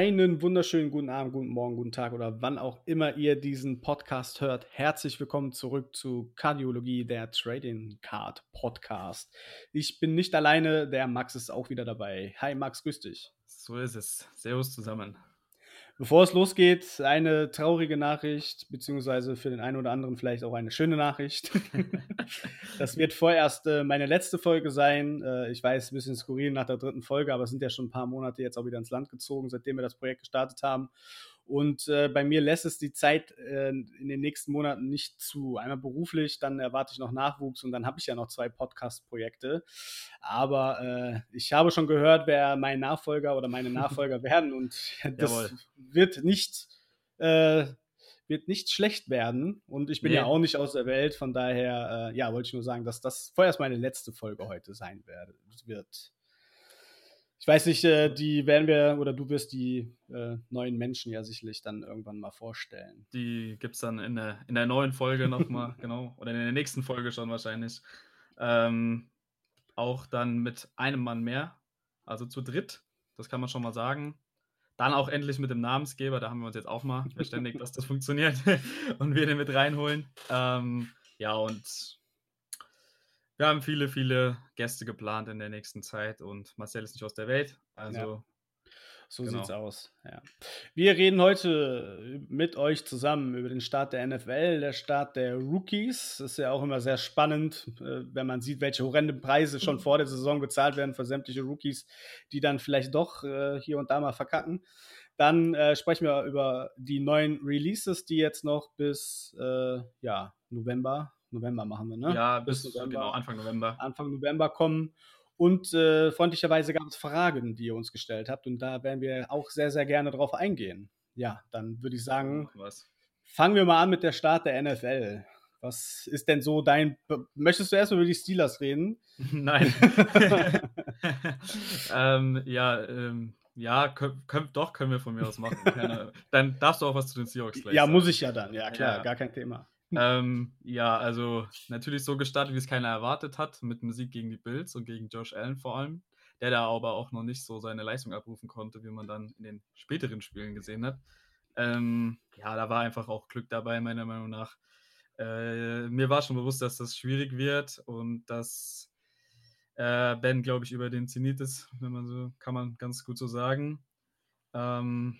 Einen wunderschönen guten Abend, guten Morgen, guten Tag oder wann auch immer ihr diesen Podcast hört. Herzlich willkommen zurück zu Kardiologie, der Trading Card Podcast. Ich bin nicht alleine, der Max ist auch wieder dabei. Hi Max, grüß dich. So ist es. Servus zusammen. Bevor es losgeht, eine traurige Nachricht, beziehungsweise für den einen oder anderen vielleicht auch eine schöne Nachricht. das wird vorerst äh, meine letzte Folge sein. Äh, ich weiß, ein bisschen skurril nach der dritten Folge, aber es sind ja schon ein paar Monate jetzt auch wieder ins Land gezogen, seitdem wir das Projekt gestartet haben. Und äh, bei mir lässt es die Zeit äh, in den nächsten Monaten nicht zu. Einmal beruflich, dann erwarte ich noch Nachwuchs und dann habe ich ja noch zwei Podcast-Projekte. Aber äh, ich habe schon gehört, wer mein Nachfolger oder meine Nachfolger werden und das Jawohl. wird nicht äh, wird nicht schlecht werden und ich bin nee. ja auch nicht aus der Welt, von daher, äh, ja, wollte ich nur sagen, dass das vorerst meine letzte Folge heute sein werde, wird. Ich weiß nicht, äh, die werden wir oder du wirst die äh, neuen Menschen ja sicherlich dann irgendwann mal vorstellen. Die gibt es dann in der, in der neuen Folge nochmal, genau. Oder in der nächsten Folge schon wahrscheinlich. Ähm, auch dann mit einem Mann mehr, also zu dritt, das kann man schon mal sagen. Dann auch endlich mit dem Namensgeber, da haben wir uns jetzt auch mal verständigt, dass das funktioniert und wir den mit reinholen. Ähm, ja, und wir haben viele, viele Gäste geplant in der nächsten Zeit und Marcel ist nicht aus der Welt. Also. Ja. So genau. sieht's aus. Ja. Wir reden heute mit euch zusammen über den Start der NFL, der Start der Rookies. Das ist ja auch immer sehr spannend, äh, wenn man sieht, welche horrenden Preise schon vor der Saison bezahlt werden für sämtliche Rookies, die dann vielleicht doch äh, hier und da mal verkacken. Dann äh, sprechen wir über die neuen Releases, die jetzt noch bis äh, ja, November November machen wir, ne? Ja, bis, bis November, genau, Anfang November. Anfang November kommen. Und äh, freundlicherweise gab es Fragen, die ihr uns gestellt habt. Und da werden wir auch sehr, sehr gerne drauf eingehen. Ja, dann würde ich sagen, Was? fangen wir mal an mit der Start der NFL. Was ist denn so dein. Möchtest du erstmal über die Steelers reden? Nein. ähm, ja, ähm, ja, können, können, doch, können wir von mir aus machen. Keine, dann darfst du auch was zu den Seahawks gleich Ja, sagen. muss ich ja dann. Ja, klar, ja. gar kein Thema ähm, ja, also natürlich so gestartet, wie es keiner erwartet hat, mit einem Sieg gegen die Bills und gegen Josh Allen vor allem, der da aber auch noch nicht so seine Leistung abrufen konnte, wie man dann in den späteren Spielen gesehen hat. Ähm, ja, da war einfach auch Glück dabei, meiner Meinung nach. Äh, mir war schon bewusst, dass das schwierig wird und dass äh, Ben, glaube ich, über den Zenit ist, wenn man so, kann man ganz gut so sagen. Ähm,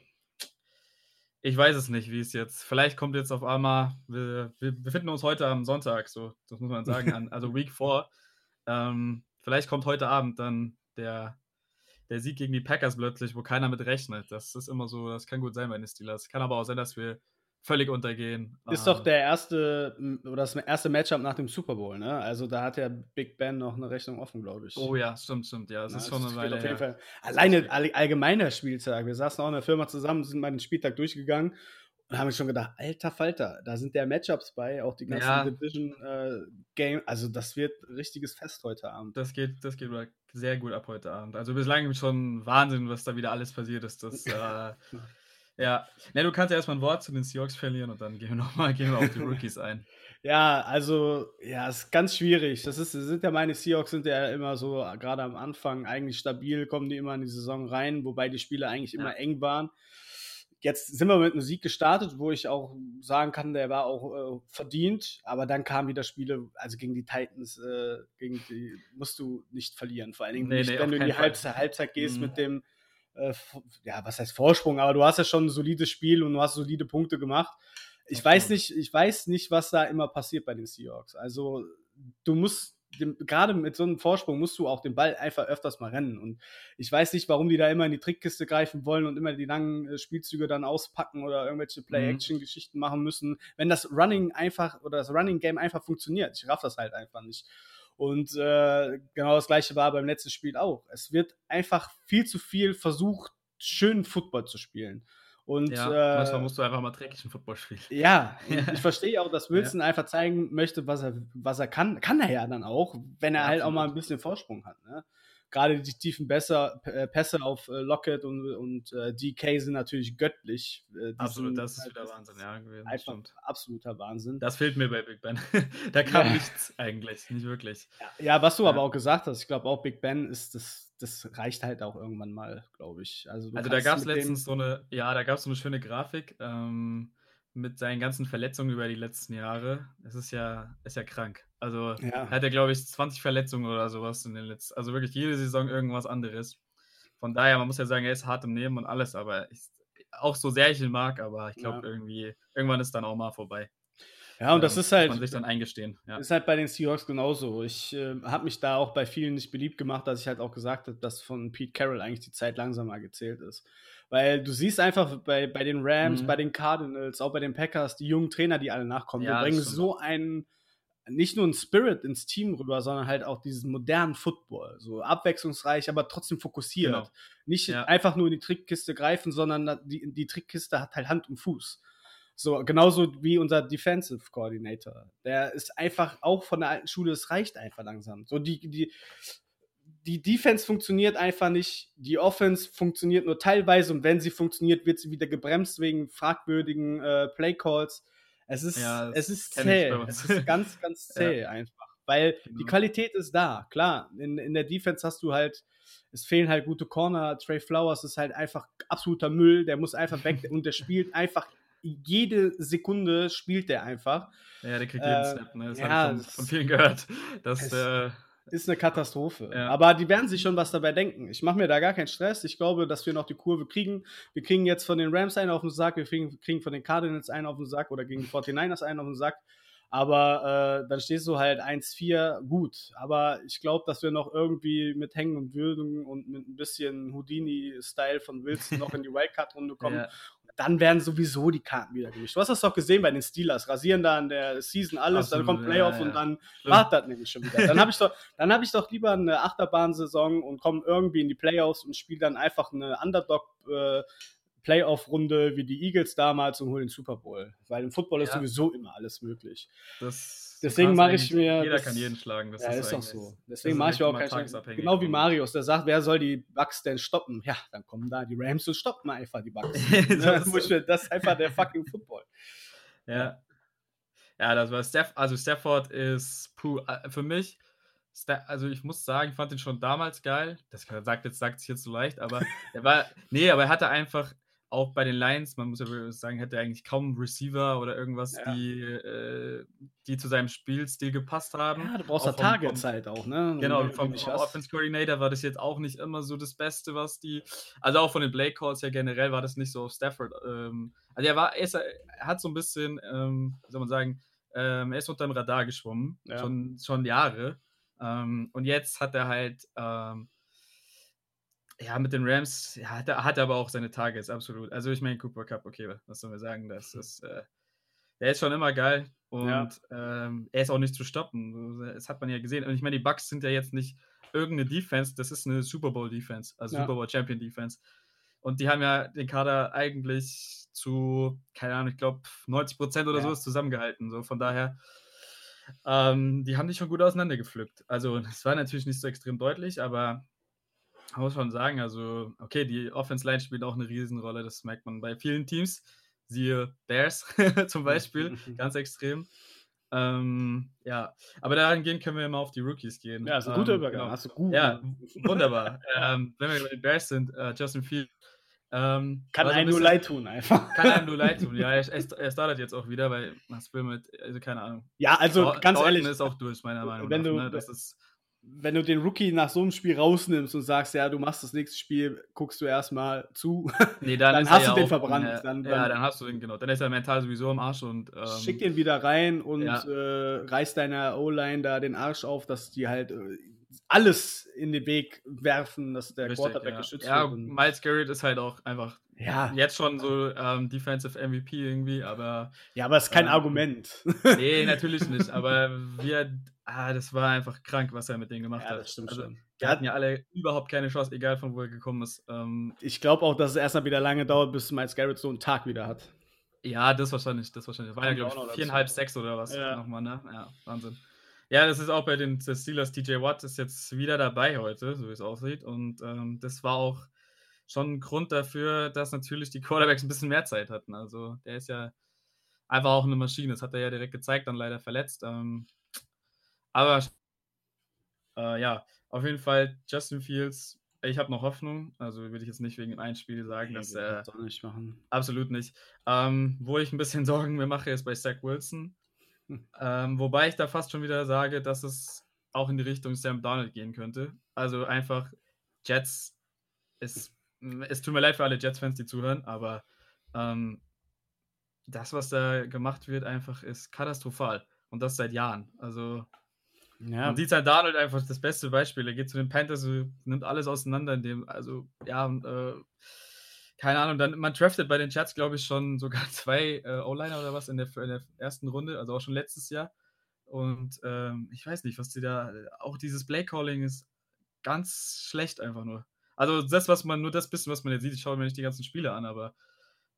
ich weiß es nicht, wie es jetzt. Vielleicht kommt jetzt auf einmal, wir, wir befinden uns heute am Sonntag, so, das muss man sagen, an, also Week 4. Ähm, vielleicht kommt heute Abend dann der, der Sieg gegen die Packers plötzlich, wo keiner mit rechnet. Das ist immer so, das kann gut sein bei den Steelers. Kann aber auch sein, dass wir völlig untergehen. Ist doch ähm. der erste oder das erste Matchup nach dem Super Bowl, ne? Also da hat der Big Ben noch eine Rechnung offen, glaube ich. Oh ja, stimmt, stimmt. Ja, es ist schon eine Weile. Auf jeden Fall. Alleine all, allgemeiner Spieltag. Wir saßen auch in der Firma zusammen, sind mal den Spieltag durchgegangen und haben schon gedacht, alter Falter, da sind ja Matchups bei, auch die ganzen ja. Division äh, Game. Also das wird richtiges Fest heute Abend. Das geht, das geht sehr gut ab heute Abend. Also bislang schon Wahnsinn, was da wieder alles passiert ist. Das äh, Ja, ne, du kannst ja erstmal ein Wort zu den Seahawks verlieren und dann gehen wir nochmal auf die Rookies ein. Ja, also, ja, es ist ganz schwierig. Das ist, sind ja meine Seahawks sind ja immer so, gerade am Anfang eigentlich stabil, kommen die immer in die Saison rein, wobei die Spiele eigentlich immer ja. eng waren. Jetzt sind wir mit einem Sieg gestartet, wo ich auch sagen kann, der war auch äh, verdient, aber dann kamen wieder Spiele, also gegen die Titans, äh, gegen die musst du nicht verlieren. Vor allen Dingen, nee, nicht, nee, wenn du in die Halbzeit, Halbzeit gehst mhm. mit dem äh, ja, was heißt Vorsprung, aber du hast ja schon ein solides Spiel und du hast solide Punkte gemacht. Ich okay. weiß nicht, ich weiß nicht, was da immer passiert bei den Seahawks. Also, du musst gerade mit so einem Vorsprung musst du auch den Ball einfach öfters mal rennen. Und ich weiß nicht, warum die da immer in die Trickkiste greifen wollen und immer die langen äh, Spielzüge dann auspacken oder irgendwelche Play-Action-Geschichten mhm. machen müssen. Wenn das Running einfach oder das Running-Game einfach funktioniert. Ich raff das halt einfach nicht. Und äh, genau das gleiche war beim letzten Spiel auch. Es wird einfach viel zu viel versucht, schönen Football zu spielen. Und ja, äh, manchmal musst du einfach mal dreckigen Football spielen. Ja, ich verstehe auch, dass Wilson ja. einfach zeigen möchte, was er, was er kann. Kann er ja dann auch, wenn er halt auch mal ein bisschen Vorsprung hat. Ne? Gerade die tiefen Besser, äh, Pässe auf äh, Lockett und, und äh, DK sind natürlich göttlich. Äh, Absolut, das ist halt wieder Wahnsinn, ja. Gewesen, einfach stimmt. absoluter Wahnsinn. Das fehlt mir bei Big Ben. da kam ja. nichts eigentlich, nicht wirklich. Ja, ja was du ja. aber auch gesagt hast, ich glaube auch Big Ben ist das, das reicht halt auch irgendwann mal, glaube ich. Also, also da gab es letztens so eine, ja, da gab es so eine schöne Grafik. Ähm, mit seinen ganzen Verletzungen über die letzten Jahre. Es ist ja, ist ja krank. Also ja. hat er, glaube ich, 20 Verletzungen oder sowas in den letzten. Also wirklich jede Saison irgendwas anderes. Von daher, man muss ja sagen, er ist hart im Nehmen und alles, aber ich, auch so sehr ich ihn mag, aber ich glaube ja. irgendwie, irgendwann ist dann auch mal vorbei. Ja, und das ist halt. Muss man sich dann eingestehen. Ja. Ist halt bei den Seahawks genauso. Ich äh, habe mich da auch bei vielen nicht beliebt gemacht, dass ich halt auch gesagt habe, dass von Pete Carroll eigentlich die Zeit langsamer gezählt ist. Weil du siehst einfach bei, bei den Rams, mhm. bei den Cardinals, auch bei den Packers, die jungen Trainer, die alle nachkommen, ja, die bringen so einen, nicht nur einen Spirit ins Team rüber, sondern halt auch diesen modernen Football. So abwechslungsreich, aber trotzdem fokussiert. Genau. Nicht ja. einfach nur in die Trickkiste greifen, sondern die, die Trickkiste hat halt Hand und Fuß. So, genauso wie unser Defensive Coordinator. Der ist einfach auch von der alten Schule, es reicht einfach langsam. So, die, die, die Defense funktioniert einfach nicht, die Offense funktioniert nur teilweise und wenn sie funktioniert, wird sie wieder gebremst wegen fragwürdigen äh, Playcalls. Es ist, ja, es ist zäh. Es ist ganz, ganz zäh ja. einfach. Weil genau. die Qualität ist da, klar. In, in der Defense hast du halt, es fehlen halt gute Corner. Trey Flowers ist halt einfach absoluter Müll, der muss einfach weg und der spielt einfach jede Sekunde spielt der einfach. Ja, der kriegt jeden äh, Snap, ne? Das ja, habe ich von, von, vielen gehört. Dass, äh, ist eine Katastrophe. Ja. Aber die werden sich schon was dabei denken. Ich mache mir da gar keinen Stress. Ich glaube, dass wir noch die Kurve kriegen. Wir kriegen jetzt von den Rams einen auf den Sack, wir kriegen, von den Cardinals einen auf den Sack oder gegen die 49ers einen auf den Sack. Aber äh, dann stehst du halt 1-4, gut. Aber ich glaube, dass wir noch irgendwie mit Hängen und Würden und mit ein bisschen Houdini-Style von Wilson noch in die Wildcard-Runde kommen. Ja dann werden sowieso die Karten wieder gemischt. Du hast das doch gesehen bei den Steelers, rasieren da in der Season alles, Absolut, dann kommt Playoff ja, ja. und dann wartet das nämlich schon wieder. Dann habe ich doch, dann habe ich doch lieber eine Achterbahnsaison und komme irgendwie in die Playoffs und spiele dann einfach eine Underdog äh, Playoff-Runde wie die Eagles damals und hole den Super Bowl. Weil im Football ja. ist sowieso immer alles möglich. Das Deswegen mache ich mir. Jeder das, kann jeden schlagen. Das ja, ist, ist doch so. Deswegen mache ich mir auch keinen Genau wie Marius, der sagt, wer soll die Bugs denn stoppen? Ja, dann kommen da die Rams und stoppen einfach die Bugs. das, das ist einfach der fucking Football. Ja. Ja, das war Staff, also Stafford ist puh, äh, für mich. Also ich muss sagen, ich fand ihn schon damals geil. Das sagt jetzt sagt sich jetzt so leicht, aber er war nee, aber er hatte einfach auch bei den Lions, man muss ja sagen, hätte er eigentlich kaum Receiver oder irgendwas, ja. die, äh, die zu seinem Spielstil gepasst haben. Ja, du brauchst ja Tagezeit auch, ne? Genau, vom, vom Offense Coordinator war das jetzt auch nicht immer so das Beste, was die, also auch von den Blake Calls ja generell war das nicht so auf Stafford. Ähm, also er war, er, ist, er, hat so ein bisschen, ähm, wie soll man sagen, ähm, er ist unter dem Radar geschwommen, ja. schon, schon Jahre. Ähm, und jetzt hat er halt, ähm, ja, mit den Rams ja, hat, er, hat er aber auch seine Targets, absolut. Also ich meine, Cooper Cup, okay, was sollen wir sagen? Das ist, äh, der ist schon immer geil und ja. ähm, er ist auch nicht zu stoppen. Das hat man ja gesehen. Und ich meine, die Bucks sind ja jetzt nicht irgendeine Defense, das ist eine Super Bowl Defense, also ja. Super Bowl Champion Defense. Und die haben ja den Kader eigentlich zu, keine Ahnung, ich glaube 90 Prozent oder ja. so ist zusammengehalten. So von daher, ähm, die haben die schon gut auseinandergepflückt. Also es war natürlich nicht so extrem deutlich, aber man muss schon sagen, also, okay, die Offense Line spielt auch eine Riesenrolle, das merkt man bei vielen Teams. Siehe Bears zum Beispiel, ganz extrem. Ähm, ja, aber dahingehend können wir immer auf die Rookies gehen. Ja, ist ein guter ähm, Übergang. Genau. Hast du gut. Ja, wunderbar. ähm, wenn wir bei den Bears sind, uh, Justin Field. Ähm, kann einem bisschen, nur leid tun, einfach. Kann einem nur leid tun, ja. Er, er startet jetzt auch wieder, weil was will mit, also keine Ahnung. Ja, also Dor ganz Dorten ehrlich. ist auch durch, meiner Meinung wenn nach. Du, ne? Das ist wenn du den Rookie nach so einem Spiel rausnimmst und sagst, ja, du machst das nächste Spiel, guckst du erstmal zu, nee, dann, dann hast du ja den verbrannt. Äh, dann, dann, ja, dann hast du den, genau. Dann ist er mental sowieso am Arsch und. Ähm, schick den wieder rein und ja. äh, reiß deiner O-Line da den Arsch auf, dass die halt äh, alles in den Weg werfen, dass der Richtig, Quarterback ja. geschützt ja, wird. Ja, Miles Garrett ist halt auch einfach ja. jetzt schon so ähm, Defensive MVP irgendwie, aber. Ja, aber es ist kein ähm, Argument. Nee, natürlich nicht, aber wir ah, das war einfach krank, was er mit denen gemacht ja, hat. Das stimmt also, schon. Die hatten ja alle überhaupt keine Chance, egal von wo er gekommen ist. Ähm, ich glaube auch, dass es erstmal wieder lange dauert, bis Miles Garrett so einen Tag wieder hat. Ja, das wahrscheinlich, das wahrscheinlich. War ja, glaube ich, viereinhalb, sechs oder was ja. nochmal, ne? Ja, Wahnsinn. Ja, das ist auch bei den Steelers. TJ Watt ist jetzt wieder dabei heute, so wie es aussieht. Und ähm, das war auch schon ein Grund dafür, dass natürlich die Quarterbacks ein bisschen mehr Zeit hatten. Also der ist ja einfach auch eine Maschine. Das hat er ja direkt gezeigt, dann leider verletzt. Ähm, aber äh, ja, auf jeden Fall Justin Fields. Ich habe noch Hoffnung. Also würde ich jetzt nicht wegen einem Spiel sagen, dass er. Äh, nicht machen. Absolut nicht. Ähm, wo ich ein bisschen Sorgen mir mache, ist bei Zach Wilson. Hm. Ähm, wobei ich da fast schon wieder sage, dass es auch in die Richtung Sam Donald gehen könnte. Also einfach Jets. Es, es tut mir leid für alle Jets-Fans, die zuhören, aber ähm, das, was da gemacht wird, einfach ist katastrophal. Und das seit Jahren. Also ja. Man sieht halt Donald einfach das beste Beispiel. Er geht zu den Panthers, nimmt alles auseinander, in dem, also ja, äh, keine Ahnung, dann man draftet bei den Chats, glaube ich, schon sogar zwei äh, O-Liner oder was in der, in der, ersten Runde, also auch schon letztes Jahr. Und ähm, ich weiß nicht, was die da, auch dieses Play-Calling ist ganz schlecht einfach nur. Also das, was man, nur das bisschen, was man jetzt sieht, ich schaue mir nicht die ganzen Spiele an, aber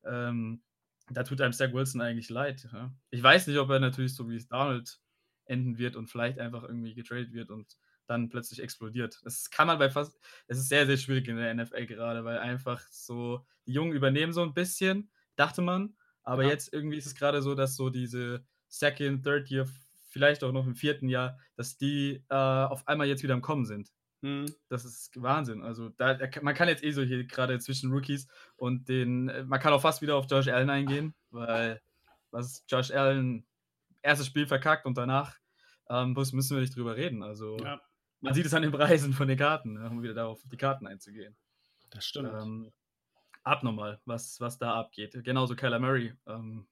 ähm, da tut einem Zach Wilson eigentlich leid. Ja? Ich weiß nicht, ob er natürlich so wie es Donald enden wird und vielleicht einfach irgendwie getradet wird und dann plötzlich explodiert. Das kann man bei fast, es ist sehr, sehr schwierig in der NFL gerade, weil einfach so, die Jungen übernehmen so ein bisschen, dachte man, aber ja. jetzt irgendwie ist es gerade so, dass so diese Second, Third Year, vielleicht auch noch im vierten Jahr, dass die äh, auf einmal jetzt wieder am Kommen sind. Hm. Das ist Wahnsinn. Also da, man kann jetzt eh so hier gerade zwischen Rookies und den, äh, man kann auch fast wieder auf Josh Allen eingehen, weil was Josh Allen erstes Spiel verkackt und danach ähm, müssen wir nicht drüber reden. Also ja. man sieht es an den Preisen von den Karten, um wieder darauf die Karten einzugehen. Das stimmt. Ähm, abnormal, was, was da abgeht. Genauso Kyler Murray. Ähm,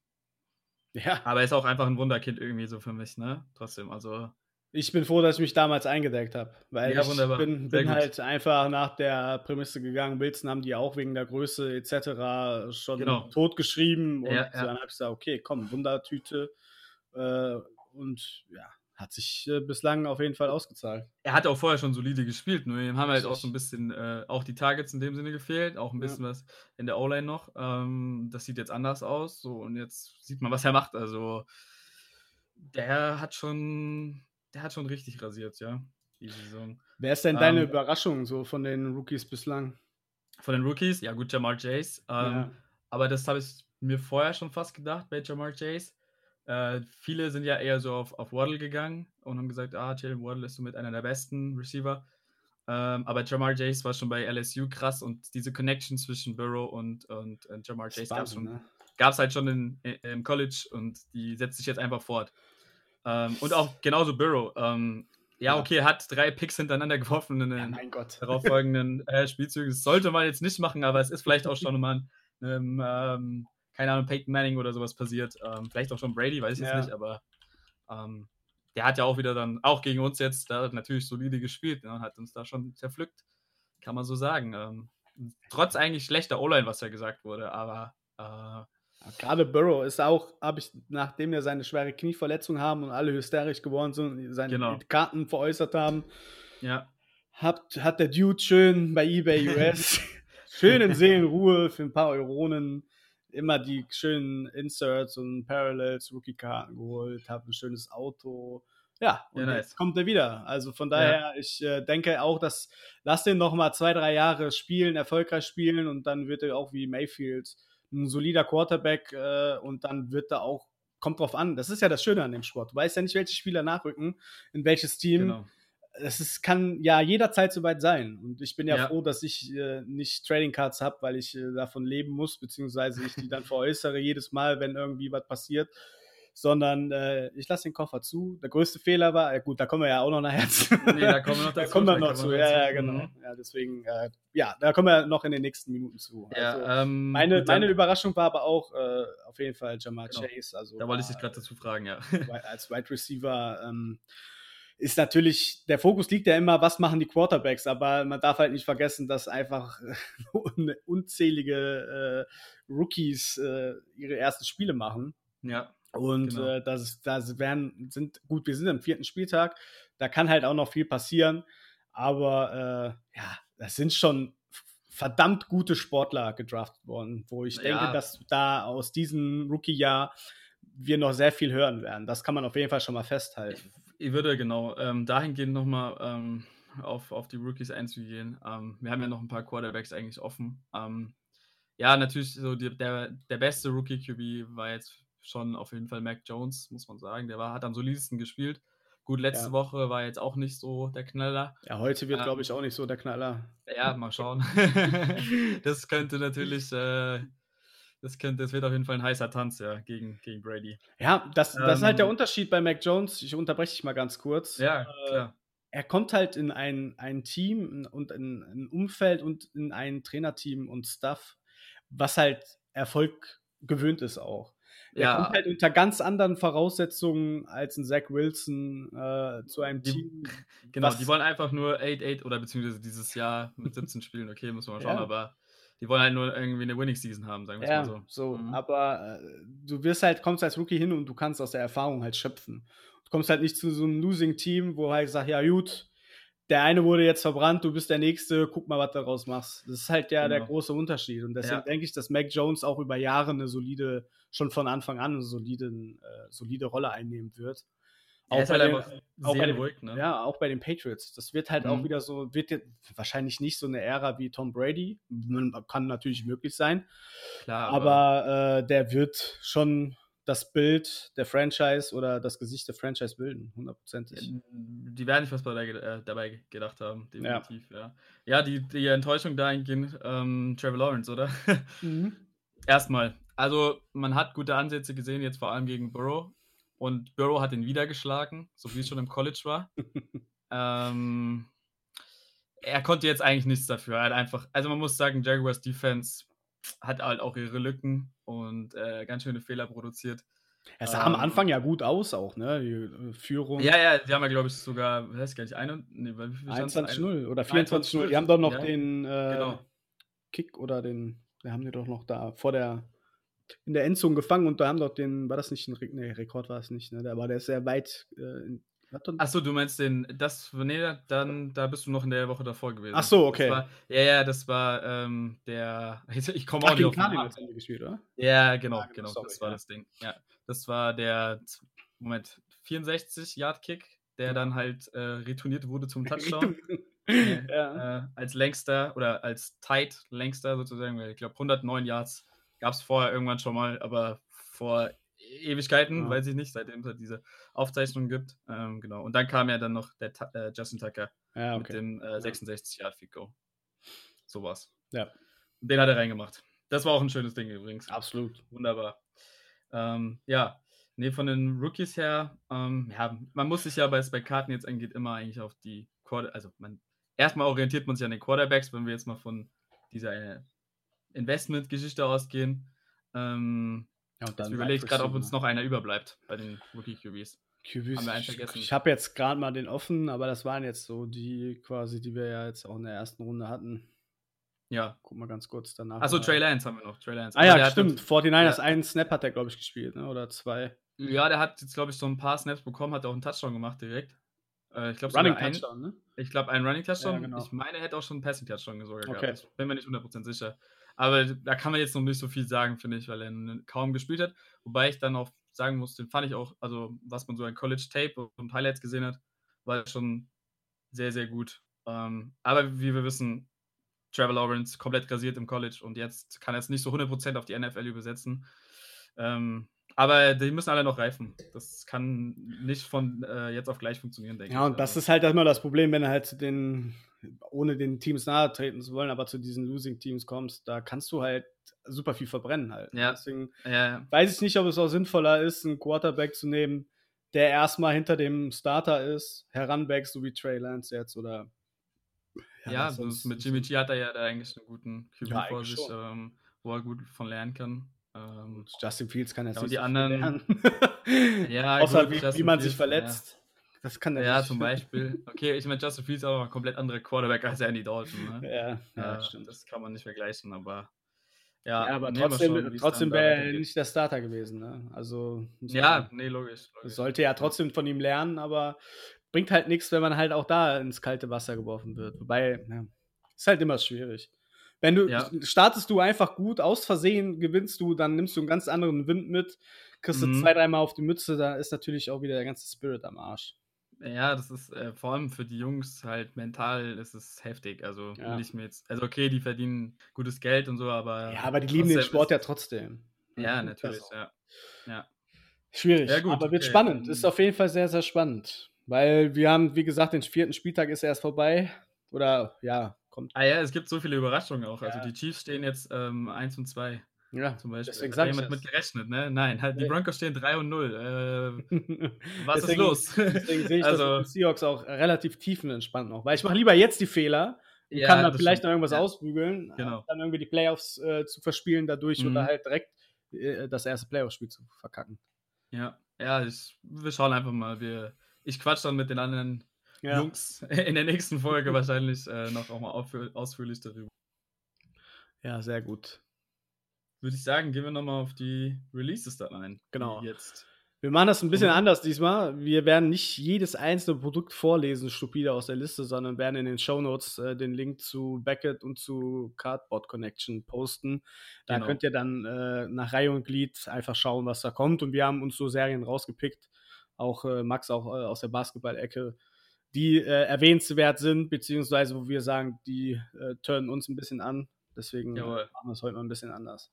ja. Aber er ist auch einfach ein Wunderkind irgendwie so für mich, ne? Trotzdem, also. Ich bin froh, dass ich mich damals eingedeckt habe, weil ja, ich bin, bin halt einfach nach der Prämisse gegangen, Wilson haben die auch wegen der Größe etc. schon genau. totgeschrieben und ja, ja. dann habe ich gesagt, okay, komm, Wundertüte äh, und ja, hat sich äh, bislang auf jeden Fall ausgezahlt. Er hat auch vorher schon solide gespielt, nur ihm haben halt auch so ein bisschen äh, auch die Targets in dem Sinne gefehlt, auch ein bisschen ja. was in der O-Line noch. Ähm, das sieht jetzt anders aus, so und jetzt sieht man, was er macht. Also der hat schon, der hat schon richtig rasiert, ja, die Saison. Wer ist denn deine ähm, Überraschung so von den Rookies bislang? Von den Rookies, ja gut, Jamar Chase. Ähm, ja. Aber das habe ich mir vorher schon fast gedacht bei Jamar Chase. Äh, viele sind ja eher so auf, auf Waddle gegangen und haben gesagt, ah, Jalen Waddle ist somit einer der besten Receiver. Ähm, aber Jamar Chase war schon bei LSU krass und diese Connection zwischen Burrow und, und, und Jamar Chase gab es ne? halt schon in, in, im College und die setzt sich jetzt einfach fort. Ähm, und auch genauso Burrow. Ähm, ja, okay, hat drei Picks hintereinander geworfen in den ja, darauffolgenden äh, Spielzügen. Das sollte man jetzt nicht machen, aber es ist vielleicht auch schon mal ein, ähm, keine Ahnung, Peyton Manning oder sowas passiert. Ähm, vielleicht auch schon Brady, weiß ich ja. jetzt nicht, aber ähm, der hat ja auch wieder dann, auch gegen uns jetzt, da natürlich solide gespielt ne, hat uns da schon zerpflückt, kann man so sagen. Ähm, trotz eigentlich schlechter O-Line, was ja gesagt wurde, aber äh, Gerade Burrow ist auch, habe ich, nachdem wir seine schwere Knieverletzung haben und alle hysterisch geworden sind und seine genau. Karten veräußert haben, ja. hat, hat der Dude schön bei eBay US schön in Seelenruhe für ein paar Euronen immer die schönen Inserts und Parallels, Rookie-Karten geholt, habe ein schönes Auto. Ja, und ja, nice. jetzt kommt er wieder. Also von daher, ja. ich äh, denke auch, dass lass den noch mal zwei, drei Jahre spielen, erfolgreich spielen und dann wird er auch wie Mayfield ein solider Quarterback äh, und dann wird er auch, kommt drauf an. Das ist ja das Schöne an dem Sport. Du weißt ja nicht, welche Spieler nachrücken, in welches Team. Genau es ist, kann ja jederzeit soweit sein. Und ich bin ja, ja. froh, dass ich äh, nicht Trading Cards habe, weil ich äh, davon leben muss, beziehungsweise ich die dann veräußere jedes Mal, wenn irgendwie was passiert. Sondern äh, ich lasse den Koffer zu. Der größte Fehler war, gut, da kommen wir ja auch noch nachher zu. Nee, da kommen wir noch dazu. da kommen wir noch zu, ja, ja, genau. Mhm. Ja, deswegen, äh, ja, da kommen wir noch in den nächsten Minuten zu. Ja, also, ähm, meine, meine Überraschung war aber auch äh, auf jeden Fall Jamal genau. Chase. Also, da wollte ich dich gerade dazu fragen, ja. Als Wide Receiver. Ähm, ist natürlich, der Fokus liegt ja immer, was machen die Quarterbacks, aber man darf halt nicht vergessen, dass einfach unzählige äh, Rookies äh, ihre ersten Spiele machen. Ja. Und genau. äh, das, das werden, sind, gut, wir sind am vierten Spieltag, da kann halt auch noch viel passieren, aber äh, ja, das sind schon verdammt gute Sportler gedraftet worden, wo ich ja. denke, dass da aus diesem Rookie-Jahr wir noch sehr viel hören werden. Das kann man auf jeden Fall schon mal festhalten Ich würde genau ähm, dahingehend nochmal ähm, auf, auf die Rookies einzugehen. Ähm, wir haben ja noch ein paar Quarterbacks eigentlich offen. Ähm, ja, natürlich, so die, der, der beste Rookie-QB war jetzt schon auf jeden Fall Mac Jones, muss man sagen. Der war, hat am solidesten gespielt. Gut, letzte ja. Woche war jetzt auch nicht so der Knaller. Ja, heute wird, ähm, glaube ich, auch nicht so der Knaller. Ja, mal schauen. das könnte natürlich, äh, das, könnte, das wird auf jeden Fall ein heißer Tanz, ja, gegen, gegen Brady. Ja, das, das ähm, ist halt der ähm. Unterschied bei Mac Jones. Ich unterbreche dich mal ganz kurz. Ja, äh, klar er kommt halt in ein, ein Team und in ein Umfeld und in ein Trainerteam und Stuff, was halt Erfolg gewöhnt ist auch. Er ja. kommt halt unter ganz anderen Voraussetzungen als ein Zach Wilson äh, zu einem die, Team. Genau, die wollen einfach nur 8-8 oder beziehungsweise dieses Jahr mit 17 Spielen, okay, müssen wir mal schauen, ja. aber die wollen halt nur irgendwie eine Winning Season haben, sagen wir ja, mal so. so mhm. Aber äh, du wirst halt, kommst als Rookie hin und du kannst aus der Erfahrung halt schöpfen kommst halt nicht zu so einem Losing-Team, wo halt sagt, ja gut, der eine wurde jetzt verbrannt, du bist der Nächste, guck mal, was du daraus machst. Das ist halt ja genau. der große Unterschied. Und deswegen ja. denke ich, dass Mac Jones auch über Jahre eine solide, schon von Anfang an eine solide, äh, solide Rolle einnehmen wird. Auch bei, halt den, auch bei den, ruhig, ne? Ja, auch bei den Patriots. Das wird halt mhm. auch wieder so, wird wahrscheinlich nicht so eine Ära wie Tom Brady. Kann natürlich möglich sein. Klar, aber, aber äh, der wird schon das Bild der Franchise oder das Gesicht der Franchise bilden, hundertprozentig. Die werden nicht was dabei, äh, dabei gedacht haben, definitiv, ja. Ja, ja die, die Enttäuschung dahingehend, ähm, Trevor Lawrence, oder? Mhm. Erstmal, also man hat gute Ansätze gesehen, jetzt vor allem gegen Burrow. Und Burrow hat ihn wieder geschlagen, so wie es schon im College war. ähm, er konnte jetzt eigentlich nichts dafür. Er hat einfach, also man muss sagen, Jaguars Defense hat halt auch ihre Lücken und äh, ganz schöne Fehler produziert. Es sah ähm, am Anfang ja gut aus auch, ne? Die äh, Führung. Ja, ja, die haben ja, glaube ich, sogar, weiß gar nicht, ein, nee, 21-0 oder 24-0. Die haben doch noch ja, den äh, genau. Kick oder den, wir haben die doch noch da vor der, in der Endzone gefangen und da haben doch den, war das nicht ein nee, Rekord, war es nicht, ne? Aber der ist sehr weit äh, Achso, du meinst den, das, nee, dann, da bist du noch in der Woche davor gewesen. Ach so, okay. War, ja, ja, das war ähm, der, ich komme auch nicht auf den Namen. gespielt, oder? Ja, genau, ah, genau, sorry, das war ja. das Ding. Ja, das war der, Moment, 64 Yard Kick, der dann halt äh, retourniert wurde zum Touchdown. ja. äh, als längster oder als tight längster sozusagen, ich glaube 109 Yards gab es vorher irgendwann schon mal, aber vor Ewigkeiten, ja. weiß ich nicht, seitdem es halt diese Aufzeichnung gibt. Ähm, genau. Und dann kam ja dann noch der äh, Justin Tucker ja, okay. mit dem äh, 66 Yard Field Goal. Sowas. Ja. Den hat er reingemacht. Das war auch ein schönes Ding übrigens. Absolut. Wunderbar. Ähm, ja, nee, von den Rookies her, ähm, ja, man muss sich ja bei, bei Karten jetzt angeht immer eigentlich auf die Quarter, also man, erstmal orientiert man sich an den Quarterbacks, wenn wir jetzt mal von dieser äh, Investment-Geschichte ausgehen. Ähm, ja, und dann überlege ich gerade, ob uns noch einer überbleibt bei den Rookie-QBs. QBs. Haben wir einen vergessen. Ich, ich habe jetzt gerade mal den offen, aber das waren jetzt so die quasi, die wir ja jetzt auch in der ersten Runde hatten. Ja. Guck mal ganz kurz danach. Achso, Trey Lance haben wir noch. Trey Lance. Ah ja, stimmt. 49ers, ja. einen Snap hat er, glaube ich, gespielt, ne? oder zwei. Ja, der hat jetzt, glaube ich, so ein paar Snaps bekommen, hat auch einen Touchdown gemacht direkt. Äh, ich glaube, Running Touchdown, ne? Ich glaube, einen Running Touchdown. Ja, genau. Ich meine, er hätte auch schon einen Passing Touchdown sogar okay. gehabt. Bin mir nicht 100% sicher. Aber da kann man jetzt noch nicht so viel sagen, finde ich, weil er kaum gespielt hat. Wobei ich dann auch sagen muss, den fand ich auch, also was man so ein College Tape und Highlights gesehen hat, war schon sehr, sehr gut. Ähm, aber wie wir wissen, Trevor Lawrence komplett rasiert im College und jetzt kann er es nicht so 100% auf die NFL übersetzen. Ähm, aber die müssen alle noch reifen. Das kann nicht von äh, jetzt auf gleich funktionieren, denke ich. Ja, und das also ist halt immer das Problem, wenn er halt den ohne den Teams nahe treten zu wollen, aber zu diesen Losing-Teams kommst, da kannst du halt super viel verbrennen halt. Ja. Deswegen ja. weiß ich nicht, ob es auch sinnvoller ist, einen Quarterback zu nehmen, der erstmal hinter dem Starter ist, heranwächst, so wie Trey Lance jetzt oder. Ja, ja mit Jimmy G hat er ja da eigentlich einen guten QB ja, vor sich, ähm, wo er gut von lernen kann. Ähm, Justin Fields kann jetzt ja, nicht die so anderen, ja, Außer gut, wie, wie, man sich verletzt. Das kann der Ja, nicht. zum Beispiel. Okay, ich meine, Justin Fields ist aber ein komplett anderer Quarterback als Andy Dalton. Ne? Ja, ja äh, stimmt. Das kann man nicht vergleichen, aber ja, ja aber trotzdem, schon, trotzdem wäre er nicht der Starter gewesen. Ne? Also, ja, nee, logisch, logisch. Sollte ja trotzdem von ihm lernen, aber bringt halt nichts, wenn man halt auch da ins kalte Wasser geworfen wird. Wobei, ja, ist halt immer schwierig. Wenn du ja. startest du einfach gut, aus Versehen gewinnst du, dann nimmst du einen ganz anderen Wind mit, kriegst du mhm. zwei, dreimal auf die Mütze, da ist natürlich auch wieder der ganze Spirit am Arsch. Ja, das ist äh, vor allem für die Jungs halt mental ist es heftig. Also ja. will ich mir jetzt, also okay, die verdienen gutes Geld und so, aber. Ja, aber die lieben den Sport ja trotzdem. Ja, natürlich, ja. ja. Schwierig, ja, gut, aber wird okay. spannend. Ist auf jeden Fall sehr, sehr spannend. Weil wir haben, wie gesagt, den vierten Spieltag ist erst vorbei. Oder ja, kommt. Ah ja, es gibt so viele Überraschungen auch. Also ja. Also die Chiefs stehen jetzt ähm, 1 und 2. Ja, zum Beispiel. Deswegen sag jemand mit gerechnet, ne? Nein, halt, die Broncos stehen 3 und 0. Äh, was deswegen, ist los? deswegen sehe ich also, das Seahawks auch relativ tiefenentspannt noch. Weil ich mache lieber jetzt die Fehler und ja, kann dann vielleicht stimmt. noch irgendwas ja. ausbügeln, genau. dann irgendwie die Playoffs äh, zu verspielen dadurch mhm. oder halt direkt äh, das erste Playoff-Spiel zu verkacken. Ja, ja, ich, wir schauen einfach mal. Wir, ich quatsch dann mit den anderen ja. Jungs in der nächsten Folge wahrscheinlich äh, noch auch mal ausführlich darüber. Ja, sehr gut würde ich sagen, gehen wir nochmal auf die Releases dann ein. Genau. Jetzt. Wir machen das ein bisschen anders diesmal. Wir werden nicht jedes einzelne Produkt vorlesen, stupide aus der Liste, sondern werden in den Show Notes äh, den Link zu Beckett und zu Cardboard Connection posten. Da genau. könnt ihr dann äh, nach Reihe und Glied einfach schauen, was da kommt. Und wir haben uns so Serien rausgepickt, auch äh, Max auch äh, aus der Basketball-Ecke, die äh, erwähnenswert sind, beziehungsweise wo wir sagen, die äh, turnen uns ein bisschen an. Deswegen Jawohl. machen wir es heute mal ein bisschen anders.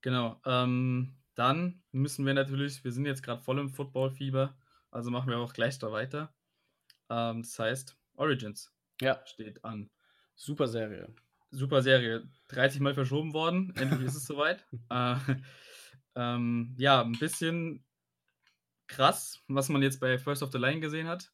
Genau. Ähm, dann müssen wir natürlich, wir sind jetzt gerade voll im Football-Fieber, also machen wir auch gleich da weiter. Ähm, das heißt, Origins ja. steht an. Super Serie. Super Serie. 30 Mal verschoben worden. Endlich ist es soweit. Äh, ähm, ja, ein bisschen krass, was man jetzt bei First of the Line gesehen hat.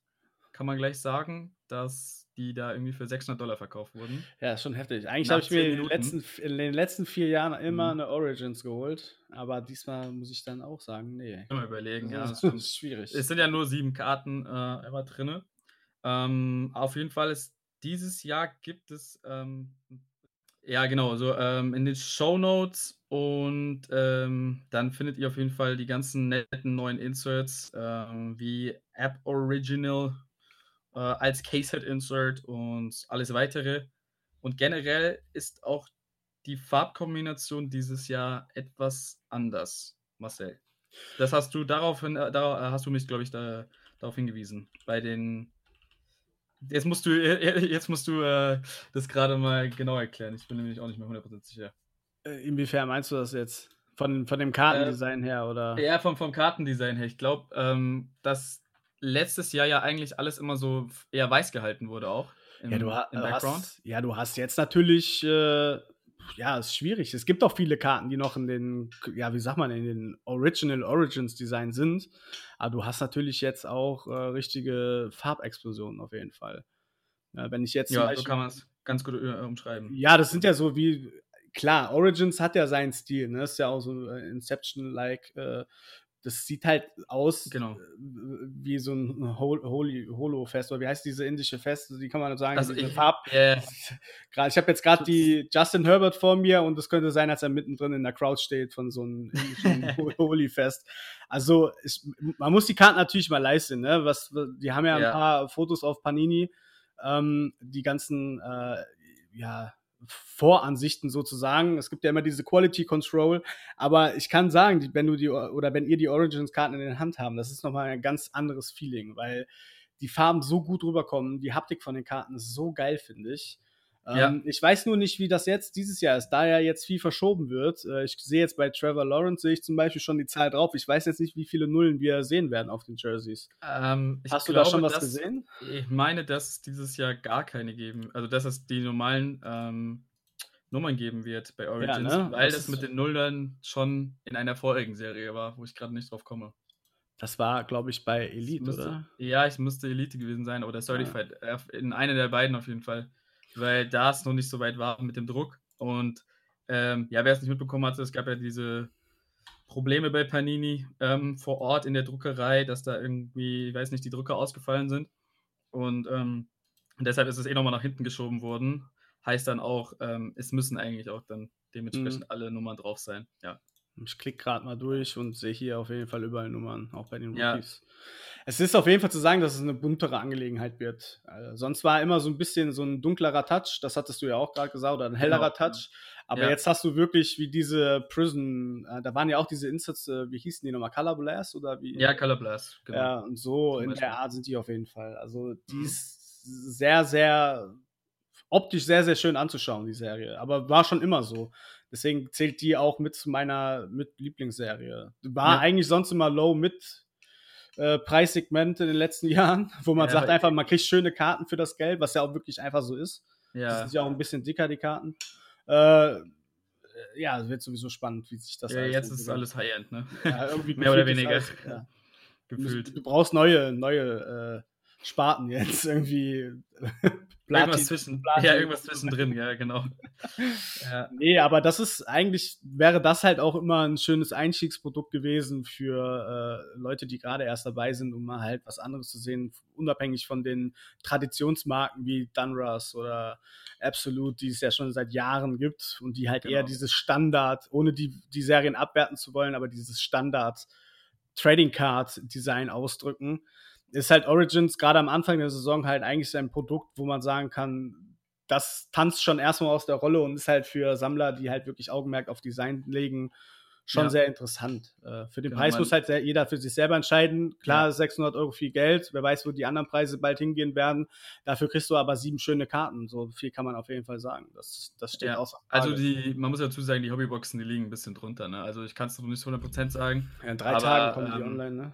Kann man gleich sagen, dass die da irgendwie für 600 Dollar verkauft wurden. Ja, ist schon heftig. Eigentlich habe ich mir in den, letzten, in den, letzten, vier Jahren immer mhm. eine Origins geholt, aber diesmal muss ich dann auch sagen, nee. Immer überlegen, ja. Das ist schwierig. Es sind ja nur sieben Karten äh, immer drin. Ähm, auf jeden Fall ist dieses Jahr gibt es, ähm, ja genau, so ähm, in den Show Notes und ähm, dann findet ihr auf jeden Fall die ganzen netten neuen Inserts ähm, wie App Original äh, als Case-Head-Insert und alles weitere. Und generell ist auch die Farbkombination dieses Jahr etwas anders, Marcel. Das hast du daraufhin, äh, darauf äh, hast du mich, glaube ich, da, darauf hingewiesen. Bei den. Jetzt musst du, jetzt musst du äh, das gerade mal genau erklären. Ich bin nämlich auch nicht mehr 100% sicher. Äh, inwiefern meinst du das jetzt? Von, von dem Kartendesign äh, her, oder? Ja, vom, vom Kartendesign her. Ich glaube, ähm, dass letztes Jahr ja eigentlich alles immer so eher weiß gehalten wurde auch. Im, ja, du, ha im Background. Hast, ja, du hast jetzt natürlich, äh, ja, ist schwierig. Es gibt auch viele Karten, die noch in den, ja, wie sagt man, in den Original Origins Design sind. Aber du hast natürlich jetzt auch äh, richtige Farbexplosionen auf jeden Fall. Ja, wenn ich jetzt. Ja, Beispiel, so kann man es ganz gut äh, umschreiben. Ja, das sind ja so wie, klar, Origins hat ja seinen Stil, ne? Ist ja auch so äh, Inception-like äh, das sieht halt aus genau. Äh, wie so ein Holy, Holo-Fest, oder wie heißt diese indische Fest? Die kann man sagen, also ich, Farb. Yeah. ich habe jetzt gerade die Justin Herbert vor mir und es könnte sein, als er mittendrin in der Crowd steht von so einem indischen Holy-Fest. Also ich, man muss die Karten natürlich mal leisten, ne? Was, die haben ja ein yeah. paar Fotos auf Panini. Ähm, die ganzen äh, ja, Voransichten sozusagen. Es gibt ja immer diese Quality Control, aber ich kann sagen, wenn du die oder wenn ihr die Origins-Karten in der Hand haben, das ist nochmal ein ganz anderes Feeling, weil die Farben so gut rüberkommen, die Haptik von den Karten ist so geil, finde ich. Ja. Ähm, ich weiß nur nicht, wie das jetzt dieses Jahr ist, da ja jetzt viel verschoben wird. Äh, ich sehe jetzt bei Trevor Lawrence, sehe ich zum Beispiel schon die Zahl drauf. Ich weiß jetzt nicht, wie viele Nullen wir sehen werden auf den Jerseys. Ähm, Hast du glaube, da schon was dass, gesehen? Ich meine, dass es dieses Jahr gar keine geben. Also, dass es die normalen ähm, Nummern geben wird bei Origins, ja, ne? weil das, das mit den Nullern schon in einer vorigen Serie war, wo ich gerade nicht drauf komme. Das war, glaube ich, bei Elite, müsste, oder? Ja, ich müsste Elite gewesen sein oder Certified. Ja. In einer der beiden auf jeden Fall weil da es noch nicht so weit war mit dem Druck. Und ähm, ja, wer es nicht mitbekommen hatte, es gab ja diese Probleme bei Panini ähm, vor Ort in der Druckerei, dass da irgendwie, ich weiß nicht, die Drucker ausgefallen sind. Und ähm, deshalb ist es eh nochmal nach hinten geschoben worden. Heißt dann auch, ähm, es müssen eigentlich auch dann dementsprechend mhm. alle Nummern drauf sein. Ja. Ich klicke gerade mal durch und sehe hier auf jeden Fall überall Nummern, auch bei den Rookies. Ja. Es ist auf jeden Fall zu sagen, dass es eine buntere Angelegenheit wird. Also sonst war immer so ein bisschen so ein dunklerer Touch, das hattest du ja auch gerade gesagt, oder ein hellerer genau. Touch. Aber Ja. jetzt hast du wirklich wie diese Prison, äh, da waren ja auch diese Insets, äh, wie hießen die nochmal, Color Blast oder wie? Ja, Color Blast, genau. Ja, und so in der Art sind die auf jeden Fall. Also die Mhm. ist sehr, sehr optisch sehr, sehr schön anzuschauen, die Serie. Aber war schon immer so. Deswegen zählt die auch mit zu meiner mit Lieblingsserie. War Ja. eigentlich sonst immer low mit äh, Preissegment in den letzten Jahren, wo man Ja, sagt einfach, man kriegt schöne Karten für das Geld, was ja auch wirklich einfach so ist. Ja, sind ja auch ein bisschen dicker, die Karten. Äh, ja, es wird sowieso spannend, wie sich das ja alles jetzt ist alles High-End, ne? Ja, irgendwie Mehr oder ist weniger. alles- ja. Gefühlt. Du brauchst neue, neue äh, Sparten jetzt irgendwie. Irgendwas, zwischen, Platin. ja, irgendwas zwischendrin, ja, genau. ja. Nee, aber das ist eigentlich, wäre das halt auch immer ein schönes Einstiegsprodukt gewesen für äh, Leute, die gerade erst dabei sind, um mal halt was anderes zu sehen, unabhängig von den Traditionsmarken wie Dunruss oder Absolute, die es ja schon seit Jahren gibt und die halt eher Genau. dieses Standard, ohne die, die Serien abwerten zu wollen, aber dieses Standard Trading Card Design ausdrücken. Ist halt Origins gerade am Anfang der Saison halt eigentlich ein Produkt, wo man sagen kann, das tanzt schon erstmal aus der Rolle und ist halt für Sammler, die halt wirklich Augenmerk auf Design legen, schon Ja. sehr interessant. Äh, für den Genau, Preis muss halt sehr, jeder für sich selber entscheiden. Klar, Ja. 600 Euro viel Geld. Wer weiß, wo die anderen Preise bald hingehen werden. Dafür kriegst du aber sieben schöne Karten. So viel kann man auf jeden Fall sagen. Das, das steht Ja, außer Also Frage. die, man muss dazu sagen, die Hobbyboxen, die liegen ein bisschen drunter, ne? Also ich kann es noch nicht 100% sagen. Ja, in drei aber, Tagen kommen die ähm, online, ne?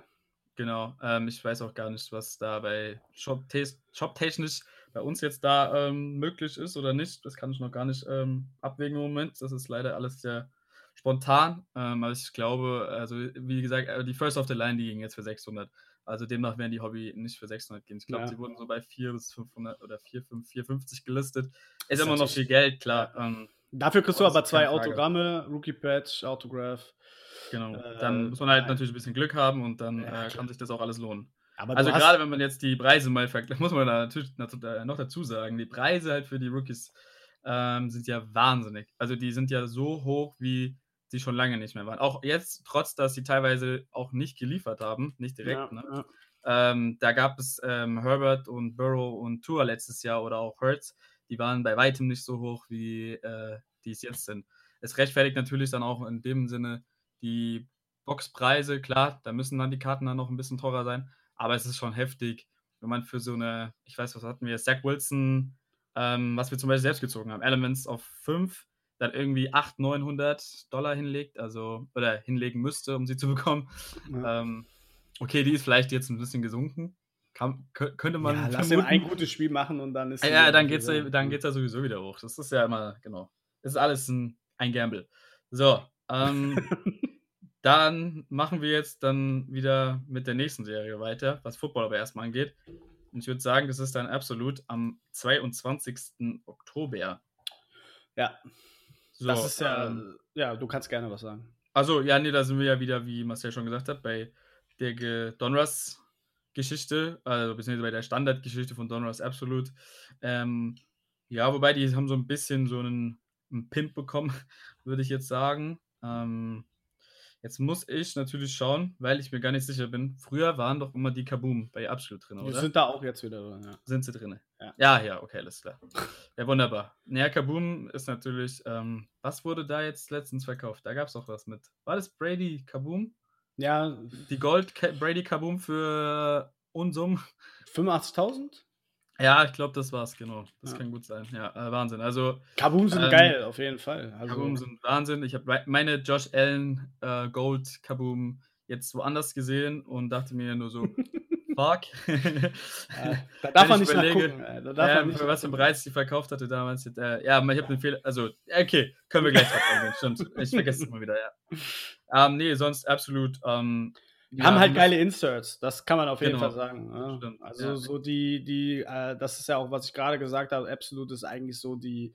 Genau. Ähm, ich weiß auch gar nicht, was da bei Shop shoptechnisch bei uns jetzt da ähm, möglich ist oder nicht. Das kann ich noch gar nicht ähm, abwägen im Moment. Das ist leider alles sehr spontan. Ähm, also ich glaube, also wie gesagt, äh, die First of the Line, die gingen jetzt für 600. Also demnach werden die Hobby nicht für 600 gehen. Ich glaube, Ja. sie wurden so bei 4 bis 500 oder 4, 5, 450 gelistet. Ist Ist immer noch viel Geld, klar. Ähm, Dafür kriegst du aber zwei. Autogramme, Rookie Patch, Autograph. Genau. Äh, dann muss man halt natürlich ein bisschen Glück haben und dann Ja, äh, kann sich das auch alles lohnen. Aber Also hast- gerade wenn man jetzt die Preise mal vergleicht, muss man da natürlich nat- äh, noch dazu sagen, die Preise halt für die Rookies ähm, sind ja wahnsinnig. Also die sind ja so hoch, wie sie schon lange nicht mehr waren. Auch jetzt, trotz dass sie teilweise auch nicht geliefert haben, nicht direkt. ja, ne? ja. ähm, da gab es ähm, Herbert und Burrow und Tour letztes Jahr oder auch Hurts. Die waren bei weitem nicht so hoch, wie äh, die es jetzt sind. Es rechtfertigt natürlich dann auch in dem Sinne die Boxpreise. Klar, da müssen dann die Karten dann noch ein bisschen teurer sein. Aber es ist schon heftig, wenn man für so eine, ich weiß, was hatten wir, Zach Wilson, ähm, was wir zum Beispiel selbst gezogen haben, Elements auf 5, dann irgendwie 800, 900 Dollar hinlegt, also, oder hinlegen müsste, um sie zu bekommen. Ja. Ähm, okay, die ist vielleicht jetzt ein bisschen gesunken. Kann, kö- könnte man. ja, lass ihm ein gutes Spiel machen und dann ist. ja, ja, dann geht's, ja- dann geht's ja sowieso wieder hoch. Das ist ja immer, genau. Das ist alles ein, ein Gamble. So, ähm, dann machen wir jetzt dann wieder mit der nächsten Serie weiter, was Football aber erstmal angeht. Und ich würde sagen, das ist dann absolut am 22. Oktober. Ja, So, das ist ja. ähm, ja, du kannst gerne was sagen. Also, ja, nee, da sind wir ja wieder, wie Marcel schon gesagt hat, bei der Donruss Geschichte, also beziehungsweise bei der Standardgeschichte von Donruss Absolute. Ähm, ja, wobei die haben so ein bisschen so einen, einen Pimp bekommen, würde ich jetzt sagen. Ähm, jetzt muss ich natürlich schauen, weil ich mir gar nicht sicher bin. Früher waren doch immer die Kaboom bei Absolute drin, oder? sind da auch jetzt wieder drin, ja. Sind sie drin? Ja. ja, ja, okay, alles klar. Ja, wunderbar. Naja, Kaboom ist natürlich, ähm, was wurde da jetzt letztens verkauft? Da gab es auch was mit. War das Brady Kaboom? Ja, Die Gold Brady Kaboom für Unsummen? 85.000? Ja, ich glaube, das war's, genau. Das Ja. kann gut sein. Ja, äh, Wahnsinn. Also, Kaboom sind Ähm, geil, auf jeden Fall. Also, Kaboom sind Wahnsinn. Ich habe meine Josh Allen äh, Gold Kaboom jetzt woanders gesehen und dachte mir nur so, fuck. äh, da darf man ich nicht überlege, nachgucken. ey. Da darf ja, man nicht für was für einen. Preis die verkauft hatte damals. Äh, ja, ich habe den Fehler. Also, okay, können wir gleich drauf eingehen. Stimmt. Ich vergesse es immer wieder, ja. Ähm, nee, sonst absolut. Ähm, ja, haben halt geile Inserts, das kann man auf jeden Genau. Fall sagen. Stimmt, Also ja. so die, die, äh, das ist ja auch, was ich gerade gesagt habe, Absolute ist eigentlich so die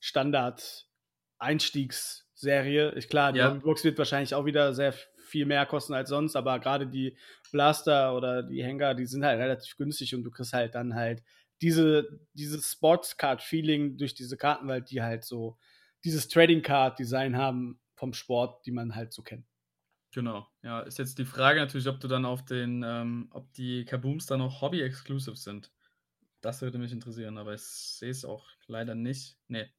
Standard-Einstiegsserie. Ich klar, die Ja. Hobbybox wird wahrscheinlich auch wieder sehr viel mehr kosten als sonst, aber gerade die Blaster oder die Hänger, die sind halt relativ günstig und du kriegst halt dann halt diese, dieses Sportscard-Feeling durch diese Karten, weil die halt so dieses Trading Card-Design haben vom Sport, die man halt so kennt. Genau. Ja, ist jetzt die Frage natürlich, ob du dann auf den, ähm, ob die Kabooms dann auch Hobby-exclusive sind. Das würde mich interessieren, aber ich sehe es auch leider nicht. Nee.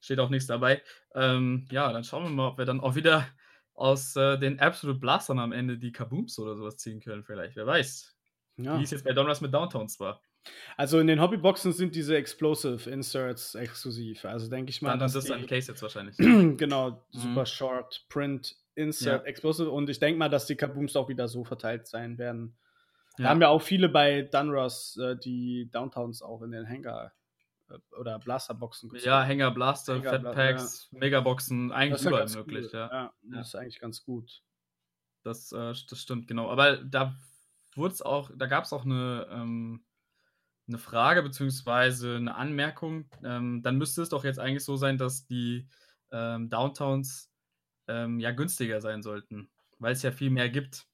steht auch nichts dabei. Ähm, ja, dann schauen wir mal, ob wir dann auch wieder aus äh, den Absolute Blastern am Ende die Kabooms oder sowas ziehen können, vielleicht. Wer weiß. Ja. Wie es jetzt bei Donruss mit Downtowns war. Also in den Hobbyboxen sind diese Explosive Inserts exklusiv. Also denke ich mal. Dann, das ist ein Case jetzt wahrscheinlich. genau, mhm. super short Print Insert ja. Explosive. Und ich denke mal, dass die Kabooms auch wieder so verteilt sein werden. Ja. Da haben ja auch viele bei Dunruss äh, die Downtowns auch in den Hänger äh, oder Blasterboxen gezogen. Ja, Hänger, Blaster, Hänger, Fatpacks, ja. Megaboxen, eigentlich überall möglich. Cool. Ja. ja. das ist eigentlich ganz gut. Das, äh, das stimmt, genau. Aber da wurde es auch, da gab es auch eine, ähm, eine Frage beziehungsweise eine Anmerkung. Ähm, dann müsste es doch jetzt eigentlich so sein, dass die ähm, Downtowns ähm, ja günstiger sein sollten, weil es ja viel mehr gibt.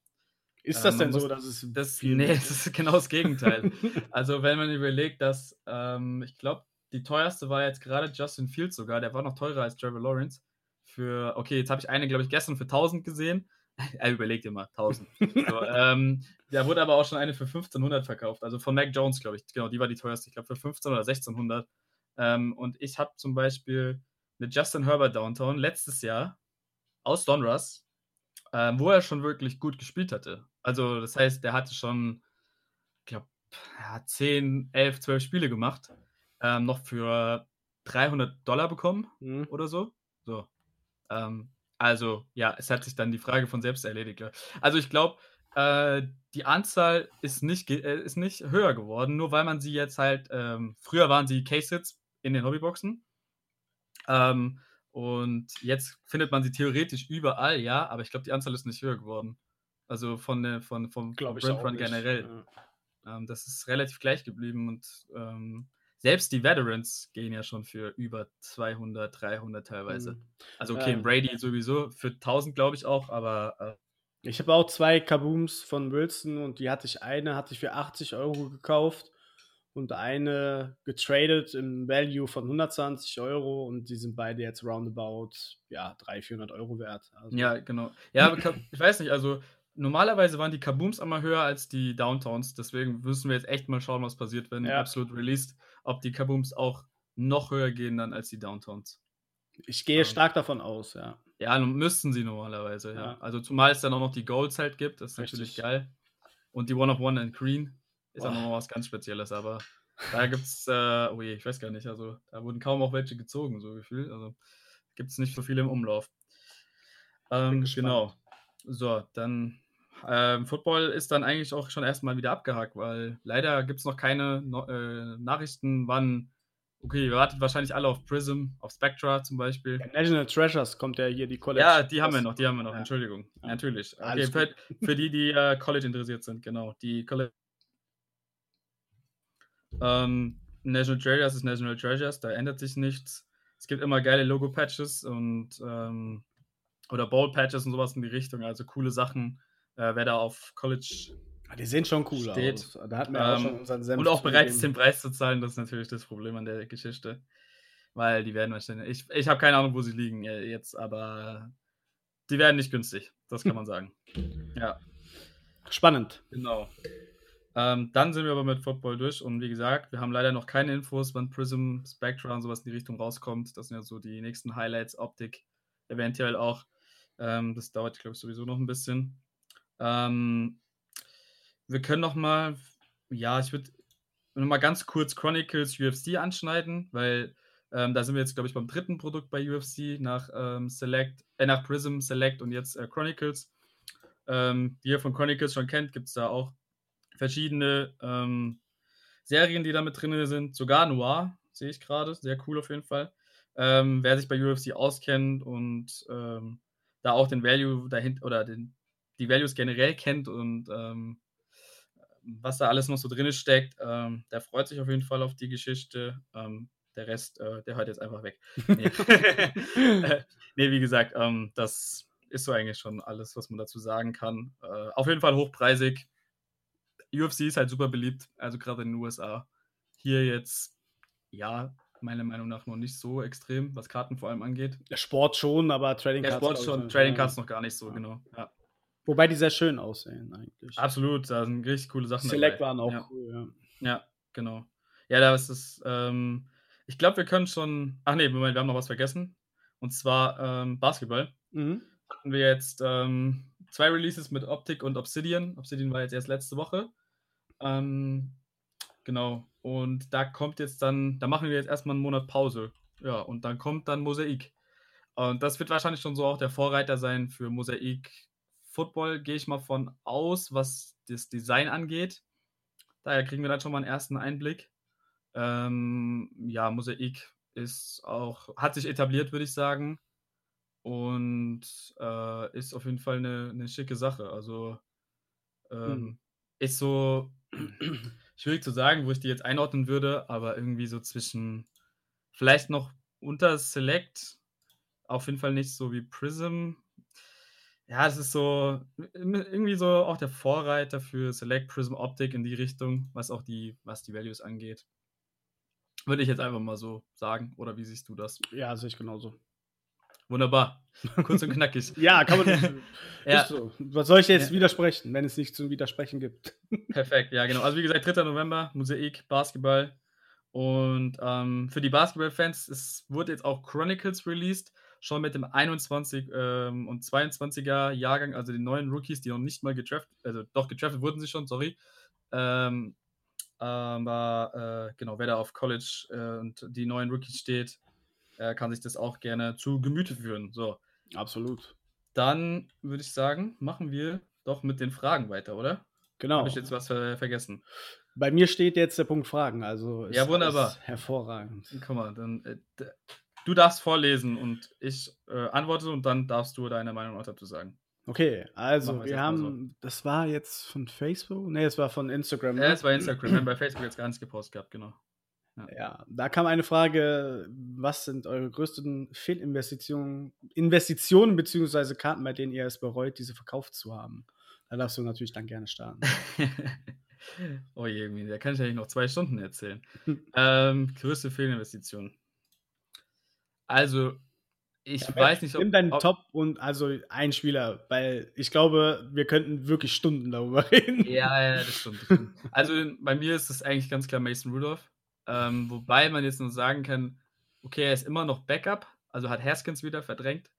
Ist das ähm, denn so, dass es das, Nee, das ist genau das Gegenteil. also wenn man überlegt, dass ähm, ich glaube, die teuerste war jetzt gerade Justin Fields sogar, der war noch teurer als Trevor Lawrence. Für, okay, jetzt habe ich eine, glaube ich, gestern für 1000 gesehen. er überlegt immer, 1000. so, ähm, da wurde aber auch schon eine für 1500 verkauft. Also von Mac Jones, glaube ich. Genau, die war die teuerste. Ich glaube für 15 oder 1600. Ähm, und ich habe zum Beispiel eine Justin Herbert Downtown letztes Jahr aus Donruss, ähm, wo er schon wirklich gut gespielt hatte. Also, das heißt, der hatte schon, ich glaube, ja, 10, 11, 12 Spiele gemacht. Ähm, noch für 300 Dollar bekommen mhm. oder so. So. Ähm, also, ja, es hat sich dann die Frage von selbst erledigt. Also, ich glaube, äh, die Anzahl ist nicht, äh, ist nicht höher geworden, nur weil man sie jetzt halt, ähm, früher waren sie Case-Hits in den Hobbyboxen. Ähm, und jetzt findet man sie theoretisch überall, ja, aber ich glaube, die Anzahl ist nicht höher geworden. Also von der, von, vom Brand Run generell. Ja. Ähm, das ist relativ gleich geblieben und ähm, selbst die Veterans gehen ja schon für über 200, 300 teilweise. Mhm. Also okay, ja. Brady sowieso für 1000 glaube ich auch, aber äh, ich habe auch zwei Kabooms von Wilson und die hatte ich eine hatte ich für 80 Euro gekauft und eine getradet im Value von 120 Euro und die sind beide jetzt roundabout ja 300, 400 Euro wert. Also ja, genau. Ja, ich weiß nicht, also normalerweise waren die Kabooms einmal höher als die Downtowns, deswegen müssen wir jetzt echt mal schauen, was passiert, wenn ja. Absolute released, ob die Kabooms auch noch höher gehen dann als die Downtowns. Ich gehe ähm, stark davon aus, ja. Ja, müssten sie normalerweise, ja. ja. Also zumal es dann auch noch die Golds halt gibt, das ist Richtig. natürlich geil. Und die One of One and Green, ist auch nochmal was ganz Spezielles, aber da gibt es, äh, oh je, ich weiß gar nicht, also da wurden kaum auch welche gezogen, so gefühlt. Also gibt es nicht so viele im Umlauf. Ähm, genau. So, dann ähm, Football ist dann eigentlich auch schon erstmal wieder abgehakt, weil leider gibt es noch keine no äh, Nachrichten, wann. Okay, ihr wartet wahrscheinlich alle auf Prism, auf Spectra zum Beispiel. Ja, National Treasures kommt ja hier die College. Ja, die haben wir noch, die haben wir noch, ja. Entschuldigung. Ja. Natürlich. Okay, für, für, die, die äh, College interessiert sind, genau. Die College ähm, National Treasures ist National Treasures, da ändert sich nichts. Es gibt immer geile Logo-Patches und ähm, oder Ball-Patches und sowas in die Richtung, also coole Sachen. Äh, wer da auf College ah, die sehen schon cool steht, aus. Da hatten wir ähm, auch schon unseren Senf Und auch bereit ist, den Preis zu zahlen, das ist natürlich das Problem an der Geschichte. Weil die werden wahrscheinlich. Ich, ich habe keine Ahnung, wo sie liegen äh, jetzt, aber die werden nicht günstig. Das kann man sagen. ja. Spannend. Genau. Ähm, dann sind wir aber mit Football durch und wie gesagt, wir haben leider noch keine Infos, wann Prism, Spectra und sowas in die Richtung rauskommt. Das sind ja so die nächsten Highlights, Optik eventuell auch. Ähm, das dauert, glaube ich, sowieso noch ein bisschen. Ähm, wir können noch mal, ja, ich würde noch mal ganz kurz Chronicles UFC anschneiden, weil ähm, da sind wir jetzt, glaube ich, beim dritten Produkt bei UFC nach ähm, Select, äh, nach Prism, Select und jetzt äh, Chronicles. Ähm, die ihr von Chronicles schon kennt, gibt es da auch verschiedene ähm, Serien, die da mit drin sind. Sogar Noir, sehe ich gerade. Sehr cool auf jeden Fall. Ähm, wer sich bei UFC auskennt und ähm, da auch den Value dahinter oder den, die Values generell kennt und ähm, was da alles noch so drin steckt, ähm, der freut sich auf jeden Fall auf die Geschichte. Ähm, der Rest, äh, der hört jetzt einfach weg. Nee, nee wie gesagt, das ist so eigentlich schon alles, was man dazu sagen kann. Äh, auf jeden Fall hochpreisig. UFC ist halt super beliebt, also gerade in den USA. Hier jetzt, ja, meiner Meinung nach noch nicht so extrem, was Karten vor allem angeht. Der Sport schon, aber Trading Cards. Der Sport schon, Trading Cards noch gar nicht so, ja. genau. Ja. Wobei die sehr schön aussehen, eigentlich. Absolut, da sind richtig coole Sachen Select dabei. waren auch ja. cool, ja. Ja, genau. Ja, da ist es, ähm, Ich glaube, wir können schon. Ach nee, Moment, wir haben noch was vergessen. Und zwar ähm, Basketball. Mhm. Hatten wir jetzt ähm, zwei Releases mit Optik und Obsidian. Obsidian war jetzt erst letzte Woche. Ähm, genau. Und da kommt jetzt dann, da machen wir jetzt erstmal einen Monat Pause. Ja, und dann kommt dann Mosaik. Und das wird wahrscheinlich schon so auch der Vorreiter sein für Mosaik Football, gehe ich mal von aus, was das Design angeht. Daher kriegen wir dann schon mal einen ersten Einblick. Ähm, ja, Mosaik ist auch, hat sich etabliert, würde ich sagen. Und äh, ist auf jeden Fall eine, eine schicke Sache. Also ähm, hm. ist so schwierig zu sagen, wo ich die jetzt einordnen würde, aber irgendwie so zwischen vielleicht noch unter Select, auf jeden Fall nicht so wie Prism. Ja, es ist so irgendwie so auch der Vorreiter für Select Prism Optik in die Richtung, was auch die, was die Values angeht. Würde ich jetzt einfach mal so sagen. Oder wie siehst du das? Ja, sehe ich genauso. Wunderbar. Kurz und knackig. ja, kann man ja. So. Was soll ich jetzt ja. widersprechen, wenn es nichts zum Widersprechen gibt? Perfekt, ja, genau. Also, wie gesagt, 3. November, Mosaik, Basketball. Und ähm, für die Basketball-Fans, es wurde jetzt auch Chronicles released, schon mit dem 21 ähm, und 22er Jahrgang, also den neuen Rookies, die noch nicht mal gedraftet, also doch gedraftet wurden sie schon, sorry. Ähm, aber äh, genau, wer da auf College äh, und die neuen Rookies steht, äh, kann sich das auch gerne zu Gemüte führen. So. Absolut. Dann würde ich sagen, machen wir doch mit den Fragen weiter, oder? Genau. Habe ich jetzt was ver vergessen? Bei mir steht jetzt der Punkt Fragen, also ja, wunderbar. hervorragend. Guck mal, dann äh, du darfst vorlesen und ich äh, antworte und dann darfst du deine Meinung auch dazu sagen. Okay, also wir haben, so. das war jetzt von Facebook? Ne, es war von Instagram. Ja, ne? es war Instagram. Wir haben bei Facebook jetzt gar nichts gepostet gehabt, genau. Ja. ja. da kam eine Frage, was sind eure größten Fehlinvestitionen, Investitionen bzw. Karten, bei denen ihr es bereut, diese verkauft zu haben? Da darfst du natürlich dann gerne starten. oh je, da kann ich eigentlich noch zwei Stunden erzählen. ähm, größte Fehlinvestition. Also, ich ja, weiß nicht, ob. Nimm deinen ob, Top und also ein Spieler, weil ich glaube, wir könnten wirklich Stunden darüber reden. Ja, ja, das stimmt. Das stimmt. also bei mir ist es eigentlich ganz klar Mason Rudolph. Ähm, wobei man jetzt nur sagen kann, okay, er ist immer noch Backup, also hat Haskins wieder verdrängt.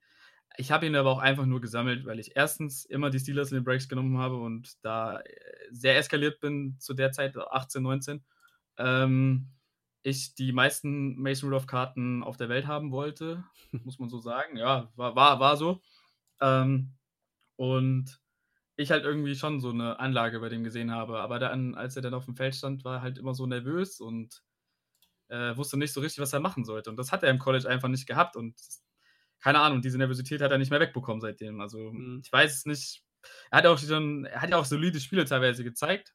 Ich habe ihn aber auch einfach nur gesammelt, weil ich erstens immer die Steelers in den Breaks genommen habe und da äh, sehr eskaliert bin zu der Zeit, 18, 19. Ähm, ich die meisten Mason Rudolph-Karten auf der Welt haben wollte, muss man so sagen. Ja, war, war, war so. Ähm, und ich halt irgendwie schon so eine Anlage bei dem gesehen habe. Aber dann, als er dann auf dem Feld stand, war er halt immer so nervös und äh, wusste nicht so richtig, was er machen sollte. Und das hat er im College einfach nicht gehabt. Und keine Ahnung, diese Nervosität hat er nicht mehr wegbekommen seitdem. Also mhm. ich weiß es nicht. Er hat auch schon, er hat ja auch solide Spiele teilweise gezeigt,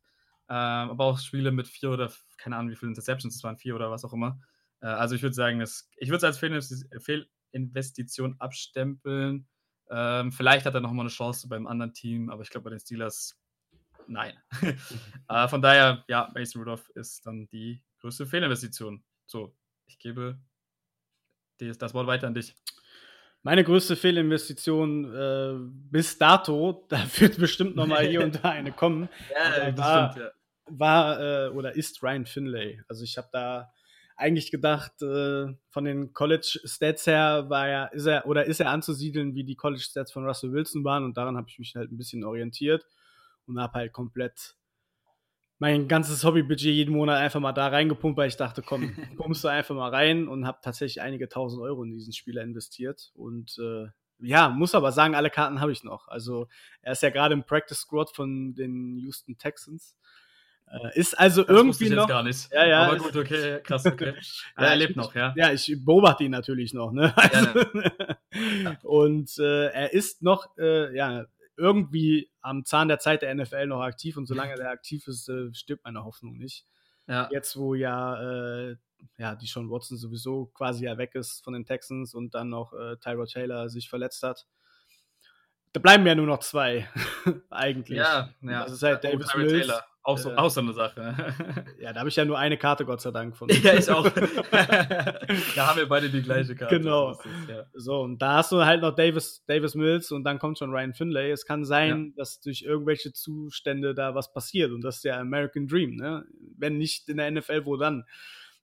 äh, aber auch Spiele mit vier oder keine Ahnung, wie viele Interceptions es waren, vier oder was auch immer. Äh, also ich würde sagen, das, ich würde es als Fehlinvestition abstempeln. Ähm, vielleicht hat er nochmal eine Chance beim anderen Team, aber ich glaube bei den Steelers nein. äh, von daher, ja, Mason Rudolph ist dann die größte Fehlinvestition. So, ich gebe das Wort weiter an dich. Meine größte Fehlinvestition äh, bis dato, da wird bestimmt noch mal hier und da eine kommen, ja, war, stimmt, ja. war äh, oder ist Ryan Finlay. Also ich habe da eigentlich gedacht, äh, von den College-Stats her war er, ist er oder ist er anzusiedeln, wie die College-Stats von Russell Wilson waren und daran habe ich mich halt ein bisschen orientiert und habe halt komplett mein ganzes Hobbybudget jeden Monat einfach mal da reingepumpt, weil ich dachte, komm, pumpst du einfach mal rein und habe tatsächlich einige tausend Euro in diesen Spieler investiert. Und äh, ja, muss aber sagen, alle Karten habe ich noch. Also er ist ja gerade im Practice Squad von den Houston Texans. Äh, ist also das irgendwie ich noch. gar nicht. Ja, ja. Aber gut, okay, krass, okay. ja, er lebt noch, ja. Ja, ich beobachte ihn natürlich noch, ne? Also, ja, und äh, er ist noch, äh, ja, irgendwie am Zahn der Zeit der NFL noch aktiv und solange er aktiv ist, äh, stirbt meine Hoffnung nicht. Ja. Jetzt, wo ja, äh, ja, die Sean Watson sowieso quasi ja weg ist von den Texans und dann noch äh, Tyrod Taylor sich verletzt hat. Da bleiben ja nur noch zwei, eigentlich. Ja, ja. Das ist halt Davis Mills. Auch so, äh, auch so eine Sache. ja, da habe ich ja nur eine Karte, Gott sei Dank. Von ja, ich auch. da haben wir beide die gleiche Karte. Genau. Ist, ja. So, und da hast du halt noch Davis, Davis Mills und dann kommt schon Ryan Finlay. Es kann sein, ja. dass durch irgendwelche Zustände da was passiert und das ist der American Dream. Ne? Wenn nicht in der NFL, wo dann?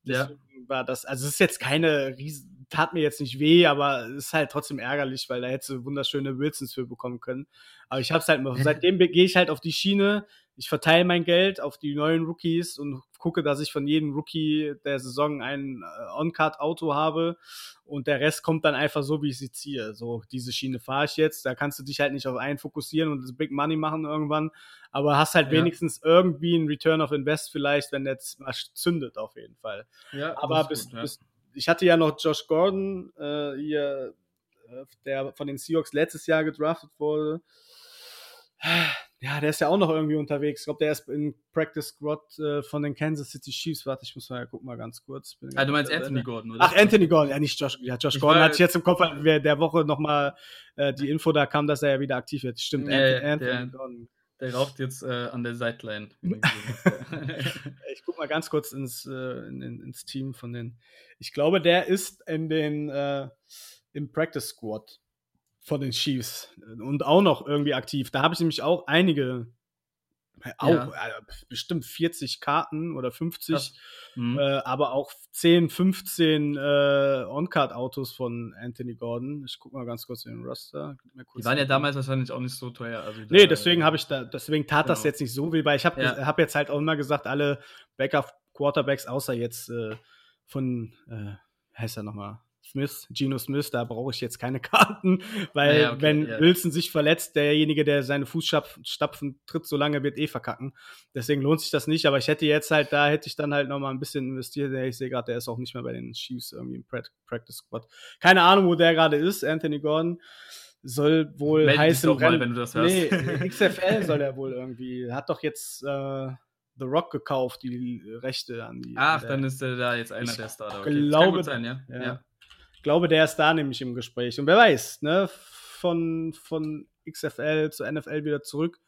Deswegen ja. war das, also es ist jetzt keine riesen, tat mir jetzt nicht weh, aber es ist halt trotzdem ärgerlich, weil da hätte du wunderschöne Wilsons für bekommen können. Aber ich hab's halt immer, seitdem gehe ich halt auf die Schiene, ich verteile mein Geld auf die neuen Rookies und gucke, dass ich von jedem Rookie der Saison ein äh, On-Card-Auto habe und der Rest kommt dann einfach so, wie ich sie ziehe. So, diese Schiene fahre ich jetzt, da kannst du dich halt nicht auf einen fokussieren und das Big Money machen irgendwann, aber hast halt ja. wenigstens irgendwie einen Return of Invest vielleicht, wenn der mal zündet auf jeden Fall. Ja, aber bis, gut, ja. bis, ich hatte ja noch Josh Gordon äh, hier, äh, der von den Seahawks letztes Jahr gedraftet wurde ja, der ist ja auch noch irgendwie unterwegs. Ich glaube, der ist in Practice Squad äh, von den Kansas City Chiefs. Warte, ich muss mal gucken mal ganz kurz. ah, du meinst Anthony Gordon, oder? Ach, Anthony Gordon, ja, nicht Josh. Ja, Josh ich Gordon hatte ich jetzt im Kopf, wer der Woche nochmal äh, die Info da kam, dass er ja wieder aktiv wird. Stimmt, ja, Anthony, Anthony der, Gordon. Der raucht jetzt äh, an der Sideline. ich guck mal ganz kurz ins, äh, in, ins Team von den. Ich glaube, der ist in den äh, im Practice Squad von den Chiefs und auch noch irgendwie aktiv. Da habe ich nämlich auch einige, auch ja. äh, bestimmt 40 Karten oder 50, mhm. äh, aber auch 10, 15 äh, On-Card-Autos von Anthony Gordon. Ich gucke mal ganz kurz in den Roster. Die waren ja damals wahrscheinlich auch nicht so teuer. Also nee, deswegen habe ich da, deswegen tat genau. das jetzt nicht so weh, weil ich habe ja. hab jetzt halt auch immer gesagt, alle Backup-Quarterbacks, außer jetzt äh, von, äh, heißt er nochmal? Smith, Geno Smith, da brauche ich jetzt keine Karten, weil ja, okay, wenn ja. Wilson sich verletzt, derjenige, der seine Fußstapfen tritt, so lange wird eh verkacken. Deswegen lohnt sich das nicht, aber ich hätte jetzt halt, da hätte ich dann halt nochmal ein bisschen investiert. Ich sehe gerade, der ist auch nicht mehr bei den Chiefs irgendwie im Practice Squad. Keine Ahnung, wo der gerade ist, Anthony Gordon. Soll wohl Meld heißen, mal, wenn du das hörst. Nee, XFL soll er wohl irgendwie. Hat doch jetzt äh, The Rock gekauft, die Rechte an die. Ach, an dann ist er da jetzt einer der Starter. Okay. Glaube, sein, ja. ja. ja glaube, der ist da nämlich im Gespräch. Und wer weiß, ne, von, von XFL zu NFL wieder zurück.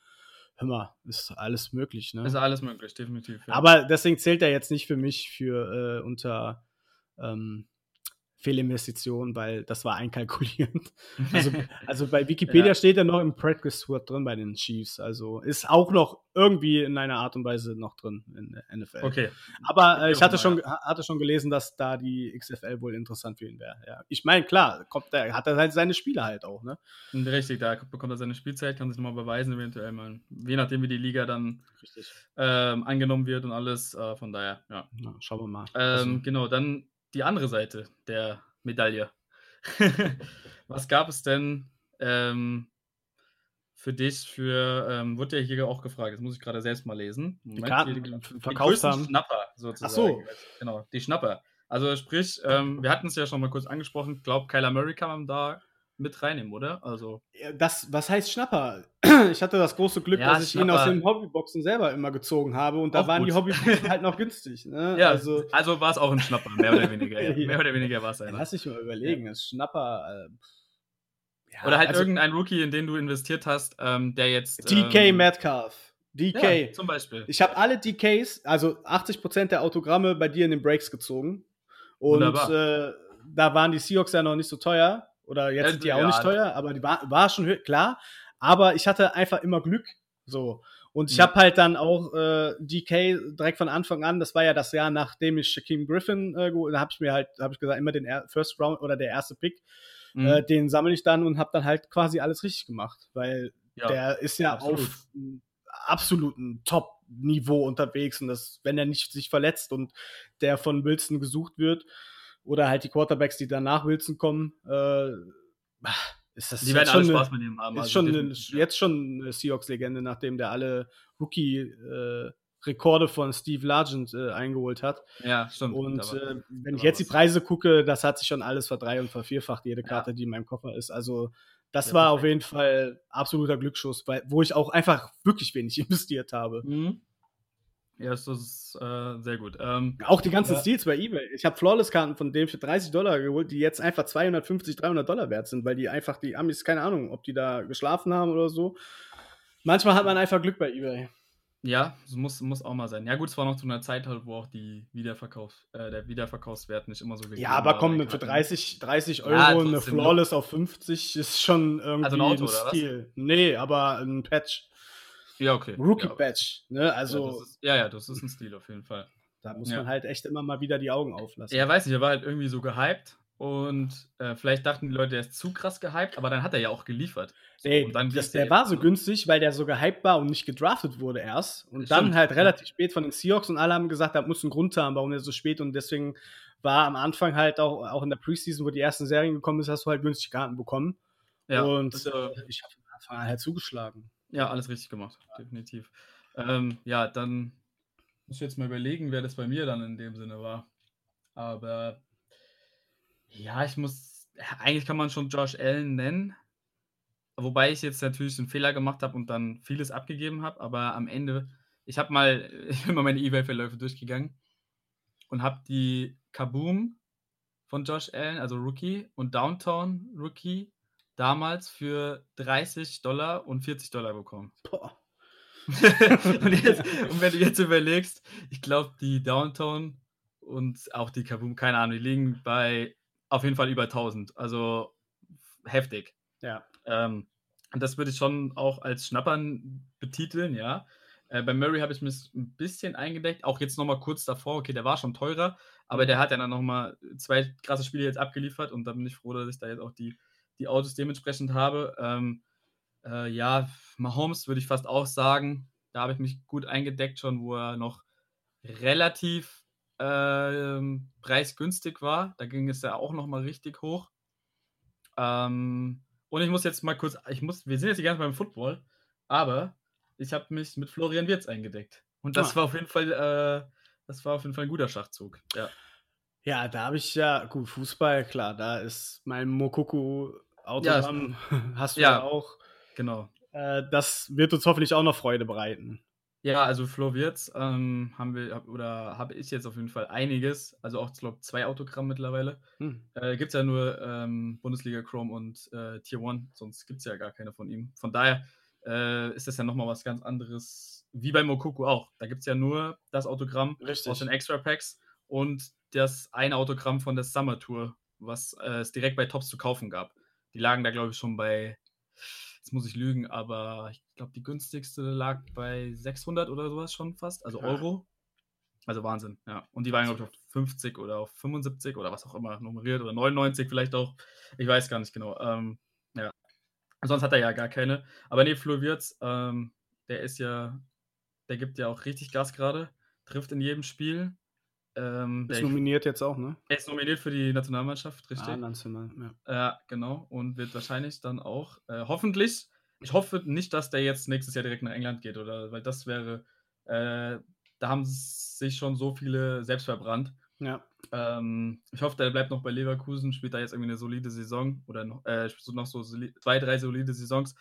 Hör mal, ist alles möglich, ne? Ist alles möglich, definitiv. Ja. Aber deswegen zählt er jetzt nicht für mich für äh, unter ähm, Fehlinvestition, weil das war einkalkulierend. Also, also bei Wikipedia ja. steht er noch im Practice Squad drin bei den Chiefs. Also ist auch noch irgendwie in einer Art und Weise noch drin in der NFL. Okay. Aber äh, ich hatte schon, hatte schon gelesen, dass da die XFL wohl interessant für ihn wäre. Ja. Ich meine, klar, kommt der, hat er halt seine Spiele halt auch, ne? Richtig, da bekommt er seine Spielzeit, kann sich nochmal beweisen, eventuell mal. Je nachdem, wie die Liga dann ähm, angenommen wird und alles. Äh, von daher, ja. ja schauen wir mal. Ähm, also. Genau, dann die andere Seite der Medaille. Was gab es denn ähm, für dich für, ähm, wurde ja hier auch gefragt, das muss ich gerade selbst mal lesen. Moment, die Karten die, verkauft haben. Schnapper sozusagen. Ach so. Genau, die Schnapper. Also sprich, ähm, wir hatten es ja schon mal kurz angesprochen, ich glaube, Kyler Murray man da mit reinnehmen, oder? Also das, was heißt Schnapper? Ich hatte das große Glück, ja, dass ich Schnapper. ihn aus den Hobbyboxen selber immer gezogen habe und da auch waren gut. die Hobbyboxen halt noch günstig. Ne? Ja, also, also war es auch ein Schnapper, mehr oder weniger. Ja. Mehr oder weniger war es einer. Lass dich mal überlegen, ja. das Schnapper. Äh, ja, oder halt also, irgendein Rookie, in den du investiert hast, ähm, der jetzt. DK ähm, Metcalf. DK. Ja, zum Beispiel. Ich habe alle DKs, also 80% der Autogramme bei dir in den Breaks gezogen. Und äh, da waren die Seahawks ja noch nicht so teuer. Oder jetzt sind die auch nicht teuer, aber die war, war schon klar. Aber ich hatte einfach immer Glück. So. Und ich mhm. habe halt dann auch äh, DK direkt von Anfang an, das war ja das Jahr, nachdem ich Shaquem Griffin äh, da habe ich mir halt, habe ich gesagt, immer den First Round oder der erste Pick, mhm. äh, den sammle ich dann und habe dann halt quasi alles richtig gemacht, weil ja, der ist ja absolut. auf absoluten Top-Niveau unterwegs und das, wenn er nicht sich verletzt und der von Wilson gesucht wird, oder halt die Quarterbacks, die danach Wilson kommen, äh, ist das die werden alle Spaß mit ihm haben. Ist also schon eine, jetzt schon eine Seahawks-Legende, nachdem der alle Rookie-Rekorde äh, von Steve Largent äh, eingeholt hat. Ja, stimmt. Und äh, wenn ich jetzt die Preise gucke, das hat sich schon alles verdrei- und vervierfacht, jede Karte, ja. die in meinem Koffer ist. Also das ja, war auf jeden Fall absoluter Glücksschuss, weil, wo ich auch einfach wirklich wenig investiert habe. Mhm. Ja, das ist äh, sehr gut. Ähm, auch die ganzen ja. Steals bei eBay. Ich habe Flawless-Karten von dem für 30 Dollar geholt, die jetzt einfach 250, 300 Dollar wert sind, weil die einfach, die Amis, keine Ahnung, ob die da geschlafen haben oder so. Manchmal hat man einfach Glück bei eBay. Ja, das muss, muss auch mal sein. Ja, gut, es war noch zu einer Zeit halt, wo auch die Wiederverkauf, äh, der Wiederverkaufswert nicht immer so gegeben Ja, aber komm, für 30, 30 Euro ja, eine Flawless auf 50 ist schon irgendwie also ein, Auto, ein Stil. Nee, aber ein Patch. Ja, okay. Rookie ja. Ne? Also. Ja, ist, ja, ja, das ist ein Stil auf jeden Fall. Da muss ja. man halt echt immer mal wieder die Augen auflassen. Ja, weiß nicht, er war halt irgendwie so gehypt und äh, vielleicht dachten die Leute, er ist zu krass gehypt, aber dann hat er ja auch geliefert. So, Ey, das, der war so günstig, weil der so gehypt war und nicht gedraftet wurde erst. Und Stimmt, dann halt relativ spät von den Seahawks und alle haben gesagt, da muss einen Grund haben, warum er so spät und deswegen war am Anfang halt auch, auch in der Preseason, wo die ersten Serien gekommen ist, hast du halt günstig Karten bekommen. Ja, und äh, ich habe am Anfang halt zugeschlagen. Ja, alles richtig gemacht, definitiv. Ähm, ja, dann muss ich jetzt mal überlegen, wer das bei mir dann in dem Sinne war. Aber ja, ich muss. Eigentlich kann man schon Josh Allen nennen. Wobei ich jetzt natürlich einen Fehler gemacht habe und dann vieles abgegeben habe. Aber am Ende, ich habe mal, ich bin mal meine E-Mail-Verläufe durchgegangen und habe die Kaboom von Josh Allen, also Rookie, und Downtown Rookie damals für 30 Dollar und 40 Dollar bekommen. Boah. und, jetzt, und, wenn du jetzt überlegst, ich glaube, die Downtown und auch die Kaboom, keine Ahnung, die liegen bei auf jeden Fall über 1000. Also heftig. Ja. Ähm, und das würde ich schon auch als Schnappern betiteln, ja. Äh, bei Murray habe ich mich ein bisschen eingedeckt, auch jetzt nochmal kurz davor. Okay, der war schon teurer, aber der hat ja dann nochmal zwei krasse Spiele jetzt abgeliefert und da bin ich froh, dass ich da jetzt auch die, die Autos dementsprechend habe. Ähm, äh, ja, Mahomes würde ich fast auch sagen, da habe ich mich gut eingedeckt schon, wo er noch relativ ähm, preisgünstig war. Da ging es ja auch noch mal richtig hoch. Ähm, und ich muss jetzt mal kurz, ich muss, wir sind jetzt die ganze Zeit beim Football, aber ich habe mich mit Florian Wirz eingedeckt. Und das ah. war auf jeden Fall, äh, das war auf jeden Fall ein guter Schachzug. Ja. Ja, da habe ich ja, gut, Fußball, klar, da ist mein Mokuku Autogramm, ja, hast du ja, auch. Genau. Äh, das wird uns hoffentlich auch noch Freude bereiten. Ja, also Flo Wirtz ähm, haben wir, oder habe ich jetzt auf jeden Fall einiges, also auch, ich glaube, zwei Autogramm mittlerweile. Hm. Äh, gibt es ja nur ähm, Bundesliga Chrome und äh, Tier One, sonst gibt es ja gar keine von ihm. Von daher äh, ist das ja nochmal was ganz anderes, wie bei Mokoku auch. Da gibt es ja nur das Autogramm Richtig. aus den Extra Packs und das eine Autogramm von der Summer Tour, was äh, es direkt bei Tops zu kaufen gab. Die lagen da, glaube ich, schon bei jetzt muss ich lügen, aber ich glaube, die günstigste lag bei 600 oder sowas schon fast, also Euro. Also Wahnsinn, ja. Und die waren, glaube ich, auf 50 oder auf 75 oder was auch immer nummeriert oder 99 vielleicht auch. Ich weiß gar nicht genau. Ähm, ja. Sonst hat er ja gar keine. Aber nee, Flo Wirtz, ähm, der ist ja, der gibt ja auch richtig Gas gerade, trifft in jedem Spiel. Ähm, ist nominiert jetzt auch, ne? Er ist nominiert für die Nationalmannschaft, richtig? Ah, National, ja. Ja, genau. Und wird wahrscheinlich dann auch, äh, hoffentlich, ich hoffe nicht, dass der jetzt nächstes Jahr direkt nach England geht, oder weil das wäre, äh, da haben sich schon so viele selbst verbrannt. Ja. Ähm, ich hoffe, der bleibt noch bei Leverkusen, spielt da jetzt irgendwie eine solide Saison oder noch, äh, noch so zwei, drei solide Saisons.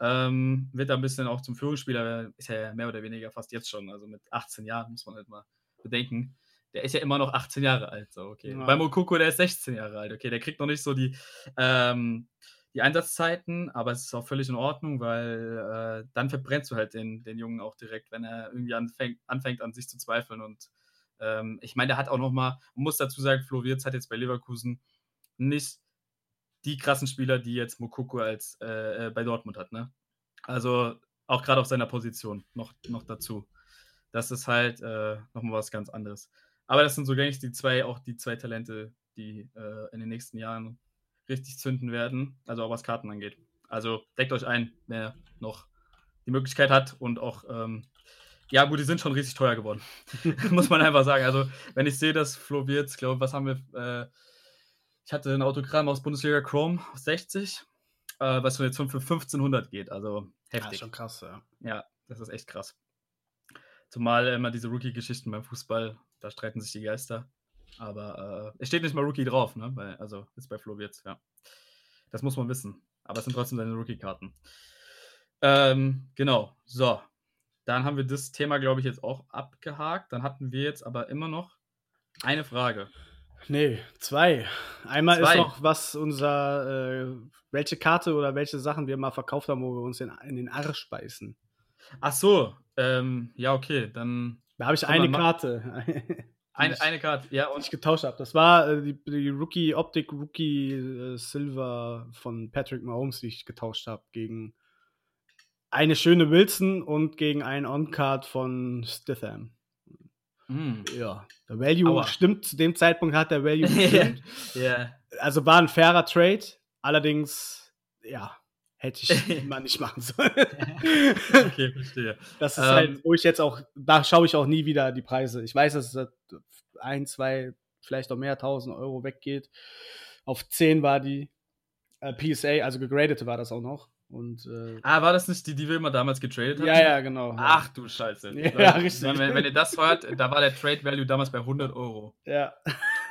Ähm, wird da ein bisschen auch zum Führungsspieler, ist ja mehr oder weniger fast jetzt schon, also mit 18 Jahren muss man halt mal bedenken der ist ja immer noch 18 Jahre alt. So, okay. Ja. Bei Mokoko, der ist 16 Jahre alt. Okay, der kriegt noch nicht so die, ähm, die Einsatzzeiten, aber es ist auch völlig in Ordnung, weil äh, dann verbrennst du halt den, den Jungen auch direkt, wenn er irgendwie anfängt, anfängt an sich zu zweifeln. Und ähm, ich meine, der hat auch noch mal, man muss dazu sagen, Flo Wirtz hat jetzt bei Leverkusen nicht die krassen Spieler, die jetzt Mokoko als äh, äh, bei Dortmund hat. Ne? Also auch gerade auf seiner Position noch, noch dazu. Das ist halt äh, nochmal was ganz anderes. Aber das sind so gängig die zwei, auch die zwei Talente, die äh, in den nächsten Jahren richtig zünden werden, also auch was Karten angeht. Also deckt euch ein, wer noch die Möglichkeit hat und auch, ähm, ja gut, die sind schon richtig teuer geworden, muss man einfach sagen. Also wenn ich sehe, dass Flo Wirtz, glaube was haben wir, äh, ich hatte ein Autogramm aus Bundesliga Chrome 60, äh, was jetzt schon für 1500 geht, also heftig. Ja, schon krass, ja. Ja, das ist echt krass. Zumal immer diese Rookie-Geschichten beim Fußball, da streiten sich die Geister. Aber äh, es steht nicht mal Rookie drauf, ne? Bei, also jetzt bei Flo wird's, ja. Das muss man wissen. Aber es sind trotzdem seine Rookie-Karten. Ähm, genau, so. Dann haben wir das Thema, glaube ich, jetzt auch abgehakt. Dann hatten wir jetzt aber immer noch eine Frage. Nee, zwei. Einmal zwei. ist noch, was unser, äh, welche Karte oder welche Sachen wir mal verkauft haben, wo wir uns in, in den Arsch beißen. Ach so, ähm, ja, okay, dann. Da habe ich eine Karte. eine, eine Karte, ja. Und ich getauscht habe. Das war äh, die, die, Rookie Optik Rookie äh, Silver von Patrick Mahomes, die ich getauscht habe gegen eine schöne Wilson und gegen einen On-Card von Stitham. Mm. Ja, der Value Aua. stimmt, zu dem Zeitpunkt hat der Value gestimmt. yeah. Also war ein fairer Trade, allerdings, ja, hätte ich mal nicht machen sollen. okay, verstehe. Das ist halt, ähm, halt, wo ich jetzt auch, da schaue ich auch nie wieder die Preise. Ich weiß, dass es ein, zwei, vielleicht auch mehr tausend Euro weggeht. Auf 10 war die äh, PSA, also gegradete war das auch noch. Und, äh, ah, war das nicht die, die wir immer damals getradet haben? Ja, ja, genau. Ach du Scheiße. Ja, ja richtig. Wenn, wenn, ihr das hört, da war der Trade Value damals bei 100 Euro. Ja.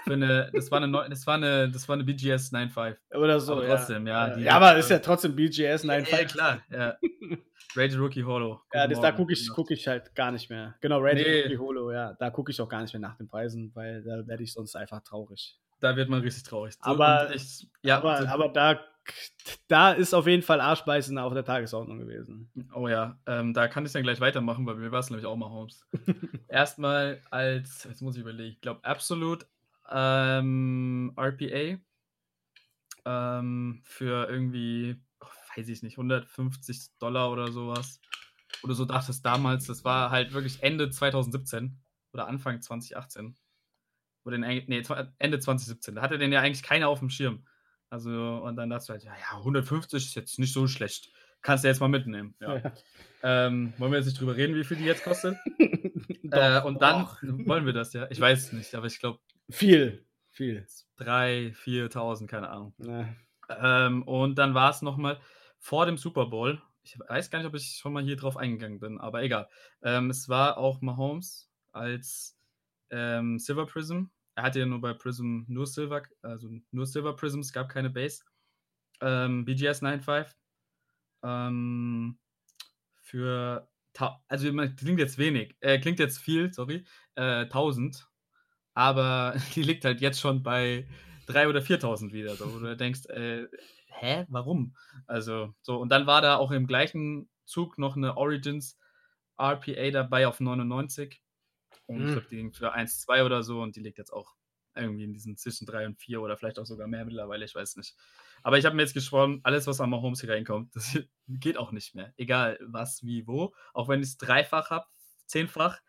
Für eine, das, war eine, das, war eine, das war eine BGS 9.5. Oder so. Aber trotzdem, ja. Ja, ja aber ist ja trotzdem BGS 9.5. Ja, klar, ja. Rated Rookie Holo. Ja, das, da gucke ich, guck ich halt gar nicht mehr. Genau, Rated nee. Rookie Holo, ja. Da gucke ich auch gar nicht mehr nach den Preisen, weil da werde ich sonst einfach traurig. Da wird man richtig traurig. So, aber, ich, ja, aber, so. aber da da ist auf jeden Fall Arschbeißen auf der Tagesordnung gewesen. Oh ja, ähm, da kann ich dann gleich weitermachen, weil mir war es nämlich auch mal Holmes. Erstmal als, jetzt muss ich überlegen, ich glaube Absolute ähm, RPA ähm, für irgendwie, oh, weiß ich nicht, 150 Dollar oder sowas. Oder so dachte es damals, das war halt wirklich Ende 2017 oder Anfang 2018. Oder nee, Ende 2017. Da hatte den ja eigentlich keiner auf dem Schirm. Also, und dann dachte du halt, ja, ja, 150 ist jetzt nicht so schlecht. Kannst du jetzt mal mitnehmen. Ja. ja. Ähm, wollen wir jetzt nicht drüber reden, wie viel die jetzt kostet? äh, und dann Och. wollen wir das, ja. Ich weiß es nicht, aber ich glaube. Viel, viel. 3.000, 4.000, keine Ahnung. Ähm, und dann war es nochmal vor dem Super Bowl. Ich weiß gar nicht, ob ich schon mal hier drauf eingegangen bin, aber egal. Ähm, es war auch Mahomes als ähm, Silver Prism er hatte ja nur bei Prism nur Silver, also nur Silver Prisms, gab keine Base. Ähm, BGS 9.5. Ähm, für, also klingt jetzt wenig, äh, klingt jetzt viel, sorry, äh, 1000, aber die liegt halt jetzt schon bei 3.000 oder 4.000 wieder, so, wo du denkst, äh, hä, warum? Also, so, und dann war da auch im gleichen Zug noch eine Origins RPA dabei auf 99. Und mhm. ich glaube, die ging für 1, 2 oder so und die liegt jetzt auch irgendwie in diesen zwischen 3 und 4 oder vielleicht auch sogar mehr mittlerweile, ich weiß nicht. Aber ich habe mir jetzt geschworen, alles, was an Mahomes hier reinkommt, das geht auch nicht mehr. Egal was, wie, wo. Auch wenn ich es dreifach habe, zehnfach,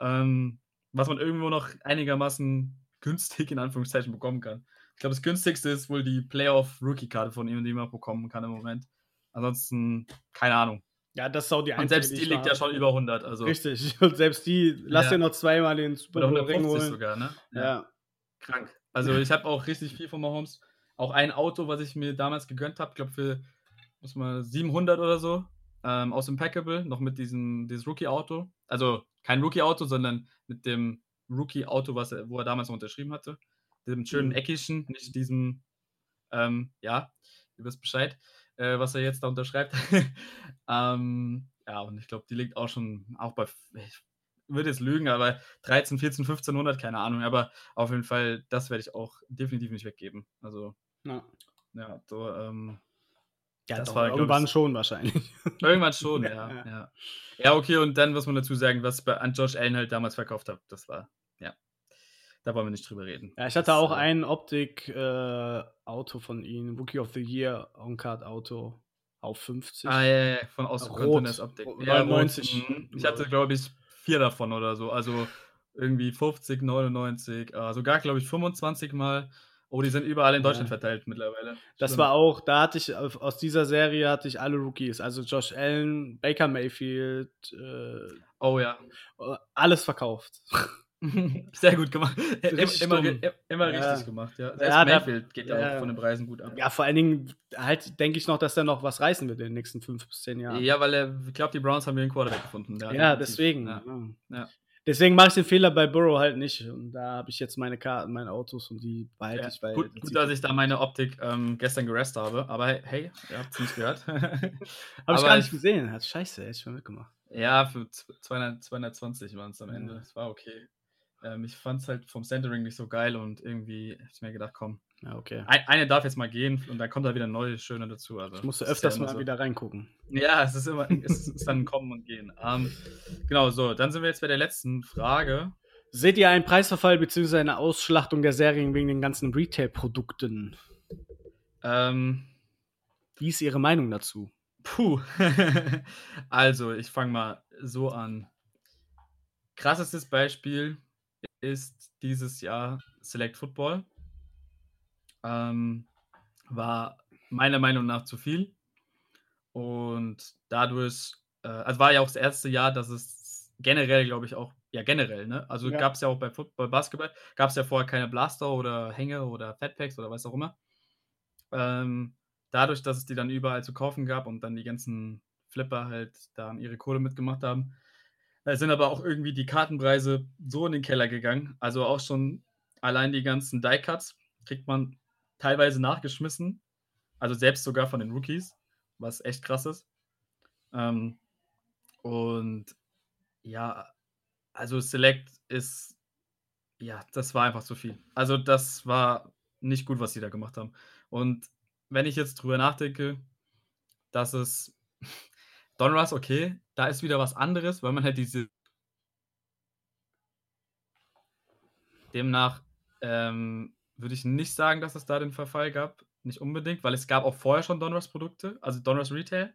ähm, was man irgendwo noch einigermaßen günstig in Anführungszeichen bekommen kann. Ich glaube, das günstigste ist wohl die Playoff-Rookie-Karte von ihm, die man bekommen kann im Moment. Ansonsten, keine Ahnung. Ja, das ist auch die einzige. Und selbst die, die liegt ja schon über 100. Also. Richtig. Und selbst die, lass ja. dir noch zweimal den Super Bowl Ring holen. sogar, ne? Ja. ja. Krank. Also ich habe auch richtig viel von Mahomes. Auch ein Auto, was ich mir damals gegönnt habe, glaube für muss mal 700 oder so ähm, aus Impeccable, noch mit diesem dieses Rookie-Auto. Also kein Rookie-Auto, sondern mit dem Rookie-Auto, was er, wo er damals noch unterschrieben hatte. Diesem schönen mhm. Eckischen, nicht diesem, ähm, ja, ihr wisst Bescheid äh, was er jetzt da unterschreibt. ähm, ja, und ich glaube, die liegt auch schon, auch bei, ich würde jetzt lügen, aber 13, 14, 1500, keine Ahnung, aber auf jeden Fall, das werde ich auch definitiv nicht weggeben. Also, ja, ja so, ähm, ja, das doch, war, irgendwann ich, schon wahrscheinlich. Irgendwann schon, ja, ja, ja. Ja, okay, und dann muss man dazu sagen, was bei, an Josh Allen halt damals verkauft hat, das war, ja, da wollen wir nicht drüber reden. Ja, ich hatte das, auch äh, ein Optik-Auto äh, von ihm, Rookie of the Year On-Card-Auto auf 50. Ah, ja, ja, von Contenders Optik. Ja, 90. Mhm. Ich hatte, glaube ich, vier davon oder so. Also irgendwie 50, 99, äh, sogar, glaube ich, 25 Mal. Oh, die sind überall in Deutschland ja. verteilt mittlerweile. Das war auch, da hatte ich, aus dieser Serie hatte ich alle Rookies. Also Josh Allen, Baker Mayfield. Äh, oh ja. Alles verkauft. Sehr gut gemacht. immer, immer, immer ja. richtig gemacht, ja. Selbst ja, Mayfield geht ja auch von den Preisen gut ab. Ja, vor allen Dingen halt denke ich noch, dass er noch was reißen wird in den nächsten fünf bis zehn Jahren. Ja, weil er, ich glaube, die Browns haben hier einen Quarterback gefunden. Ja, deswegen. Ja. Deswegen mache ich den Fehler bei Burrow halt nicht. Und da habe ich jetzt meine Karten, meine Autos und die behalte ich. Weil gut, gut dass ich da meine Optik ähm, gestern gerest habe. Aber hey, ihr habt es nicht gehört. habe ich gar nicht gesehen. Hat scheiße, hätte ich mal mitgemacht. Ja, für 200, 220 waren es am Ende. Das war okay. Ähm, ich fand es halt vom Centering nicht so geil und irgendwie habe ich mir gedacht, komm. Ja, okay. Ein, eine darf jetzt mal gehen und dann kommt da wieder neue, schöne dazu. Also, ich musste öfters ja mal so. wieder reingucken. Ja, es ist immer, es ist dann kommen und gehen. Ähm, genau, so, dann sind wir jetzt bei der letzten Frage. Seht ihr einen Preisverfall bzw. eine Ausschlachtung der Serien wegen den ganzen Retail-Produkten? Ähm, Wie ist Ihre Meinung dazu? Puh. also, ich fange mal so an krassestes Beispiel ist dieses Jahr Select Football. Ähm, war meiner Meinung nach zu viel. Und dadurch, äh, also war ja auch das erste Jahr, dass es generell, glaube ich, auch, ja generell, ne? Also ja. gab es ja auch bei Football, Basketball, gab es ja vorher keine Blaster oder Hänge oder Fatpacks oder was auch immer. Ähm, dadurch, dass es die dann überall zu kaufen gab und dann die ganzen Flipper halt da ihre Kohle mitgemacht haben, da sind aber auch irgendwie die Kartenpreise so in den Keller gegangen. Also auch schon allein die ganzen Die-Cuts kriegt man teilweise nachgeschmissen. Also selbst sogar von den Rookies, was echt krass ist. Ähm, und ja, also Select ist, ja, das war einfach zu viel. Also das war nicht gut, was sie da gemacht haben. Und wenn ich jetzt drüber nachdenke, dass es Donruss, okay, da ist wieder was anderes, weil man halt diese. Demnach ähm, würde ich nicht sagen, dass es da den Verfall gab. Nicht unbedingt, weil es gab auch vorher schon Donruss-Produkte, also Donruss Retail.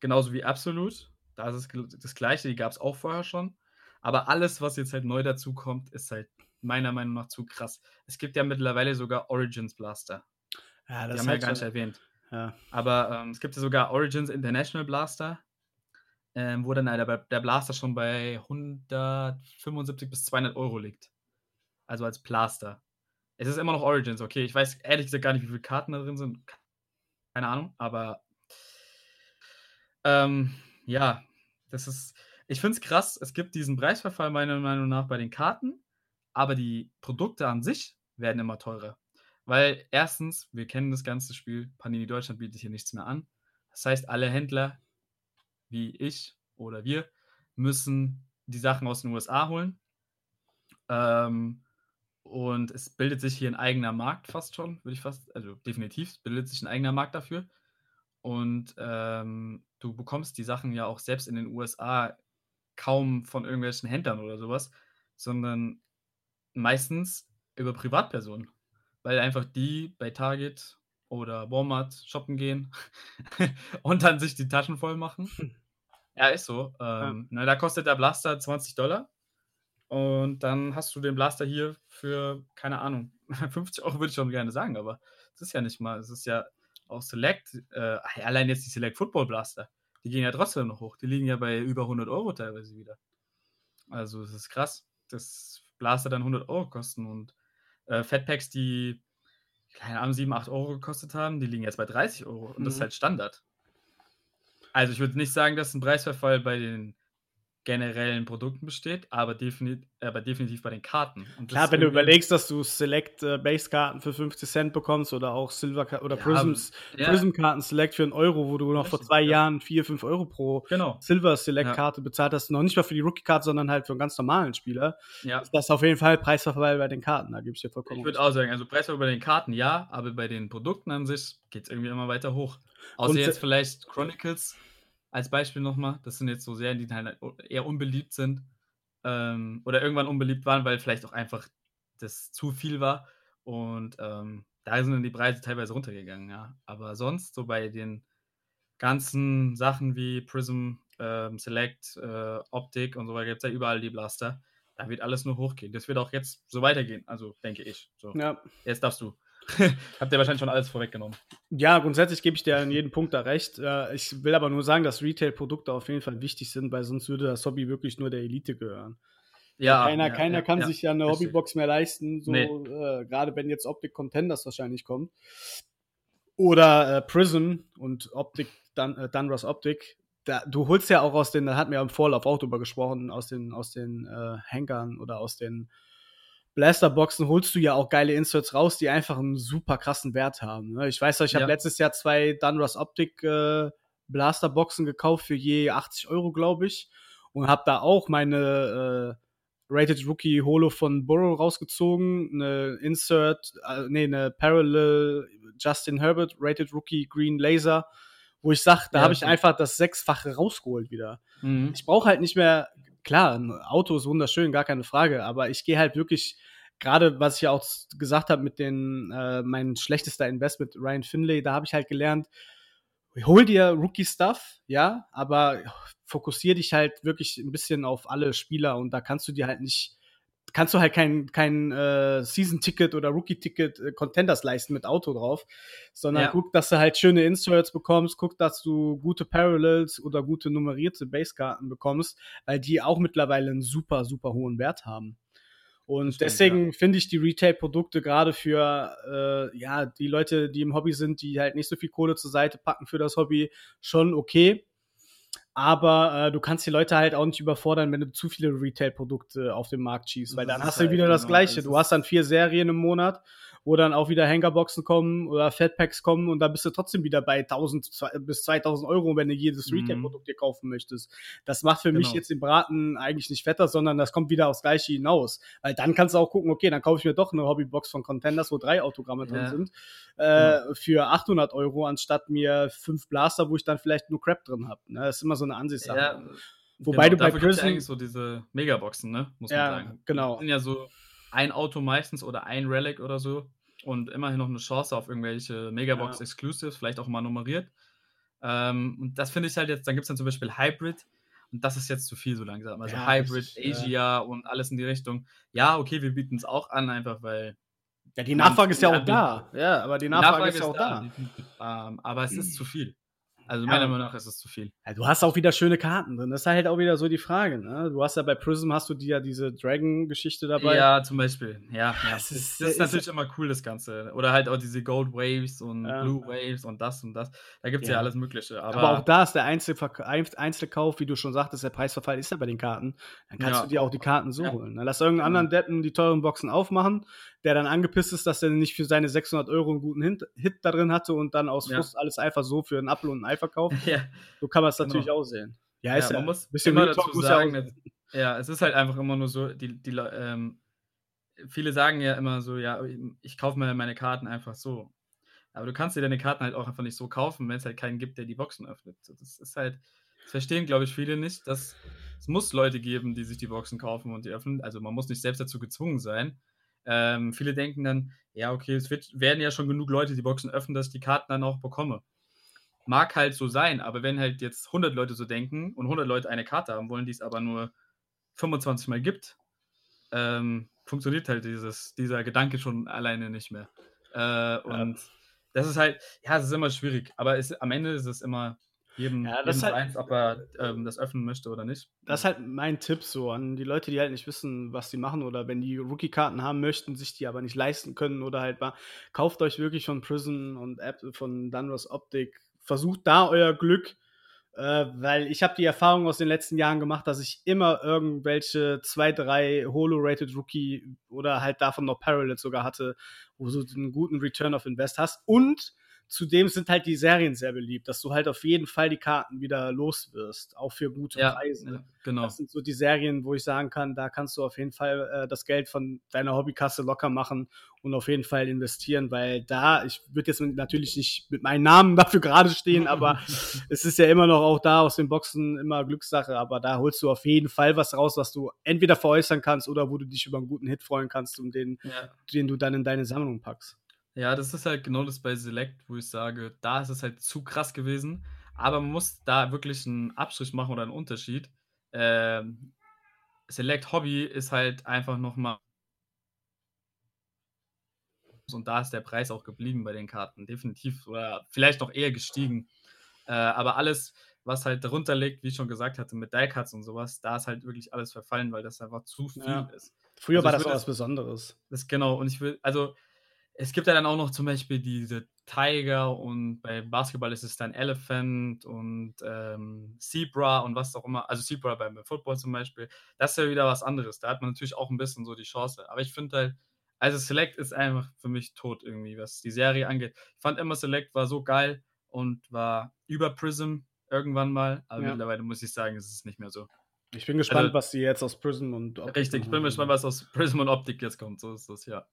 Genauso wie Absolute. Da ist es das gleiche, die gab es auch vorher schon. Aber alles, was jetzt halt neu dazu kommt, ist halt meiner Meinung nach zu krass. Es gibt ja mittlerweile sogar Origins Blaster. Ja, das die haben wir ja gar nicht erwähnt. Ja. Aber ähm, es gibt ja sogar Origins International Blaster, ähm, wo dann der, der Blaster schon bei 175 bis 200 Euro liegt. Also als Blaster. Es ist immer noch Origins, okay. Ich weiß ehrlich gesagt gar nicht, wie viele Karten da drin sind. Keine Ahnung, aber ähm, ja, das ist. Ich finde es krass, es gibt diesen Preisverfall meiner Meinung nach bei den Karten, aber die Produkte an sich werden immer teurer. Weil erstens, wir kennen das ganze Spiel, Panini Deutschland bietet hier nichts mehr an. Das heißt, alle Händler, wie ich oder wir, müssen die Sachen aus den USA holen. Ähm, und es bildet sich hier ein eigener Markt fast schon, würde ich fast, also definitiv, bildet sich ein eigener Markt dafür. Und ähm, du bekommst die Sachen ja auch selbst in den USA kaum von irgendwelchen Händlern oder sowas, sondern meistens über Privatpersonen weil einfach die bei Target oder Walmart shoppen gehen und dann sich die Taschen voll machen. Ja, ist so. Ähm, ja. Na, da kostet der Blaster 20 Dollar. Und dann hast du den Blaster hier für, keine Ahnung, 50 Euro würde ich schon gerne sagen, aber es ist ja nicht mal. Es ist ja auch Select, äh, allein jetzt die Select Football Blaster, die gehen ja trotzdem noch hoch. Die liegen ja bei über 100 Euro teilweise wieder. Also, es ist krass, dass Blaster dann 100 Euro kosten und äh, Fatpacks, die, keine Ahnung, 7, 8 Euro gekostet haben, die liegen jetzt bei 30 Euro. Und mhm. das ist mhm. halt Standard. Also ich würde nicht sagen, dass ein Preisverfall bei den generellen Produkten besteht, aber, defini aber definitiv bei den Karten. Klar, wenn du überlegst, dass du Select äh, Base Karten für 50 Cent bekommst oder auch Silver oder ja, Prisms, ja. Prism Karten Select für einen Euro, wo du noch Richtig, vor zwei ja. Jahren 4, 5 Euro pro genau. Silver Select Karte bezahlt hast, noch nicht mal für die Rookie Karte, sondern halt für einen ganz normalen Spieler. Ja. Ist das auf jeden Fall Preisverfall bei den Karten, da gebe ich dir vollkommen Ich würde auch sagen, also Preisverfall bei den Karten ja, aber bei den Produkten an sich geht es irgendwie immer weiter hoch. Außer Und jetzt vielleicht Chronicles als Beispiel nochmal, das sind jetzt so Serien, die halt eher unbeliebt sind ähm, oder irgendwann unbeliebt waren, weil vielleicht auch einfach das zu viel war und ähm, da sind dann die Preise teilweise runtergegangen, ja. Aber sonst, so bei den ganzen Sachen wie Prism, ähm, Select, äh, Optik und so weiter, gibt es ja überall die Blaster. Da wird alles nur hochgehen. Das wird auch jetzt so weitergehen, also denke ich. So. Ja. Jetzt darfst du. Habt ihr wahrscheinlich schon alles vorweggenommen. Ja, grundsätzlich gebe ich dir in jedem Punkt da recht. Äh, ich will aber nur sagen, dass Retail-Produkte auf jeden Fall wichtig sind, weil sonst würde das Hobby wirklich nur der Elite gehören. Ja, keiner, ja, keiner ja, kann ja, sich ja eine Hobbybox mehr leisten, so nee. äh, gerade wenn jetzt Optik Contenders wahrscheinlich kommt. Oder äh, Prism und Optik, Dan, äh, Dunruss Optik. Da, du holst ja auch aus den, da hatten wir im Vorlauf auch drüber gesprochen, aus den, aus den äh, Hängern oder aus den Blasterboxen holst du ja auch geile Inserts raus, die einfach einen super krassen Wert haben. Ne? Ich weiß, ich habe ja. letztes Jahr zwei Dunruss Optik äh, Blasterboxen gekauft für je 80 Euro, glaube ich. Und habe da auch meine äh, Rated Rookie Holo von Burrow rausgezogen, eine Insert, äh, nee, eine Parallel Justin Herbert Rated Rookie Green Laser, wo ich sage, da ja, habe ich einfach das Sechsfache rausgeholt wieder. Mhm. Ich brauche halt nicht mehr klar, ein Auto ist wunderschön, gar keine Frage, aber ich gehe halt wirklich, gerade was ich ja auch gesagt habe mit den, äh, mein schlechtester Invest mit Ryan Finlay, da habe ich halt gelernt, hol dir Rookie-Stuff, ja, aber fokussier dich halt wirklich ein bisschen auf alle Spieler und da kannst du dir halt nicht kannst du halt kein, kein äh, Season-Ticket oder Rookie-Ticket äh, Contenders leisten mit Auto drauf, sondern ja. guck, dass du halt schöne Inserts bekommst, guck, dass du gute Parallels oder gute nummerierte Basekarten bekommst, weil die auch mittlerweile einen super, super hohen Wert haben. Und stimmt, deswegen ja. finde ich die Retail-Produkte gerade für äh, ja die Leute, die im Hobby sind, die halt nicht so viel Kohle zur Seite packen für das Hobby, schon okay. Aber äh, du kannst die Leute halt auch nicht überfordern, wenn du zu viele Retail-Produkte auf den Markt schießt, weil dann hast du halt wieder genau, das Gleiche. Du hast dann vier Serien im Monat wo dann auch wieder Hangerboxen kommen oder Fatpacks kommen und da bist du trotzdem wieder bei 1000 bis 2000 Euro, wenn du jedes mhm. Retail-Produkt dir kaufen möchtest. Das macht für genau. mich jetzt den Braten eigentlich nicht fetter, sondern das kommt wieder aufs Gleiche hinaus. Weil dann kannst du auch gucken, okay, dann kaufe ich mir doch eine Hobbybox von Contenders, wo drei Autogramme drin ja. sind, äh, mhm. für 800 Euro, anstatt mir fünf Blaster, wo ich dann vielleicht nur Crap drin habe. Ne? Das ist immer so eine Ansichtssache. Ja. Wobei genau, du bei Prison eigentlich so diese Megaboxen, ne? Muss man ja, sagen. Genau. Die sind ja so ein Auto meistens oder ein Relic oder so und immerhin noch eine Chance auf irgendwelche Megabox. Exclusives, vielleicht auch mal nummeriert. Ähm, und das finde ich halt jetzt, dann gibt es dann zum Beispiel Hybrid und das ist jetzt zu viel so langsam. Also ja, Hybrid, Asia ja. und alles in die Richtung. Ja, okay, wir bieten es auch an, einfach weil. Ja, die Nachfrage ist ja auch da. Ja, aber die Nachfrage, Nachfrage ist ja auch da. da. Ähm, aber es ist zu viel. Also meiner ja. Meinung nach ist es zu viel. Ja, du hast auch wieder schöne Karten drin. Das ist halt auch wieder so die Frage. Ne? Du hast ja bei Prism hast du die ja diese Dragon-Geschichte dabei. Ja, zum Beispiel. Ja, ja. Das ist, das ist natürlich immer cool, das Ganze. Oder halt auch diese Gold Waves und. Blue Waves und das und das. Da gibt es ja. alles Mögliche. Aber, aber, auch da ist der Einzelkauf, wie du schon sagtest, der Preisverfall ist ja bei den Karten. Dann kannst du dir auch die Karten so holen. Dann lass irgendeinen anderen Deppen die teuren Boxen aufmachen, der dann angepisst ist, dass er nicht für seine 600 Euro einen guten Hit, da drin hatte und dann aus Frust alles einfach so für einen Apfel und ein Ei verkauft. Ja. So kann man es natürlich genau. auch sehen. Ja, ist ja, man muss bisschen immer dazu sagen, ja, ja, es ist halt einfach immer nur so, die, die ähm, viele sagen ja immer so, ja, ich kaufe mir meine Karten einfach so. Aber du kannst dir deine Karten halt auch einfach nicht so kaufen, wenn es halt keinen gibt, der die Boxen öffnet. Das ist halt, das verstehen, glaube ich, viele nicht, dass es muss Leute geben, die sich die Boxen kaufen und die öffnen. Also man muss nicht selbst dazu gezwungen sein. Ähm, viele denken dann, ja, okay, es wird, werden ja schon genug Leute die Boxen öffnen, dass ich die Karten dann auch bekomme mag halt so sein, aber wenn halt jetzt 100 Leute so denken und 100 Leute eine Karte haben wollen, die es aber nur 25 Mal gibt, ähm, funktioniert halt dieses, dieser Gedanke schon alleine nicht mehr. Äh, und ja. das ist halt, ja, es ist immer schwierig, aber es, am Ende ist es immer jedem, ja, das jedem halt, eins, ob er ähm, das öffnen möchte oder nicht. Das ist halt mein Tipp so an die Leute, die halt nicht wissen, was sie machen oder wenn die Rookie-Karten haben möchten, sich die aber nicht leisten können oder halt mal, kauft euch wirklich von Prison und App von Dunros Optik versucht da euer Glück, äh, weil ich habe die Erfahrung aus den letzten Jahren gemacht, dass ich immer irgendwelche zwei, drei Holo-Rated Rookie oder halt davon noch Parallels sogar hatte, wo du einen guten Return of Invest hast und Zudem sind halt die Serien sehr beliebt, dass du halt auf jeden Fall die Karten wieder los wirst, auch für gute ja, Preise. Ja, genau. Das sind so die Serien, wo ich sagen kann, da kannst du auf jeden Fall äh, das Geld von deiner Hobbykasse locker machen und auf jeden Fall investieren, weil da, ich würde jetzt natürlich nicht mit meinem Namen dafür gerade stehen, aber es ist ja immer noch auch da aus den Boxen immer Glückssache, aber da holst du auf jeden Fall was raus, was du entweder veräußern kannst oder wo du dich über einen guten Hit freuen kannst und den, ja. den du dann in deine Sammlung packst. Ja, das ist halt genau das bei Select, wo ich sage, da ist es halt zu krass gewesen. Aber man muss da wirklich einen Abstrich machen oder einen Unterschied. Ähm, Select Hobby ist halt einfach nochmal. Und da ist der Preis auch geblieben bei den Karten. Definitiv. Oder vielleicht noch eher gestiegen. Äh, aber alles, was halt darunter liegt, wie ich schon gesagt hatte, mit Die-Cuts und sowas, da ist halt wirklich alles verfallen, weil das einfach zu viel ja. ist. Früher also war das auch was Besonderes. Das genau. Und ich will, also es gibt ja dann auch noch zum Beispiel diese Tiger und bei Basketball ist es dann Elephant und ähm, Zebra und was auch immer. Also Zebra beim Football zum Beispiel. Das ist ja wieder was anderes. Da hat man natürlich auch ein bisschen so die Chance. Aber ich finde halt, also Select ist einfach für mich tot irgendwie, was die Serie angeht. Ich fand immer Select war so geil und war über Prism irgendwann mal. Aber ja. mittlerweile muss ich sagen, ist es nicht mehr so. Ich bin gespannt, also, was die jetzt aus Prism und Optik Richtig, ich bin gespannt, was aus Prism und Optik jetzt kommt. So ist das, ja.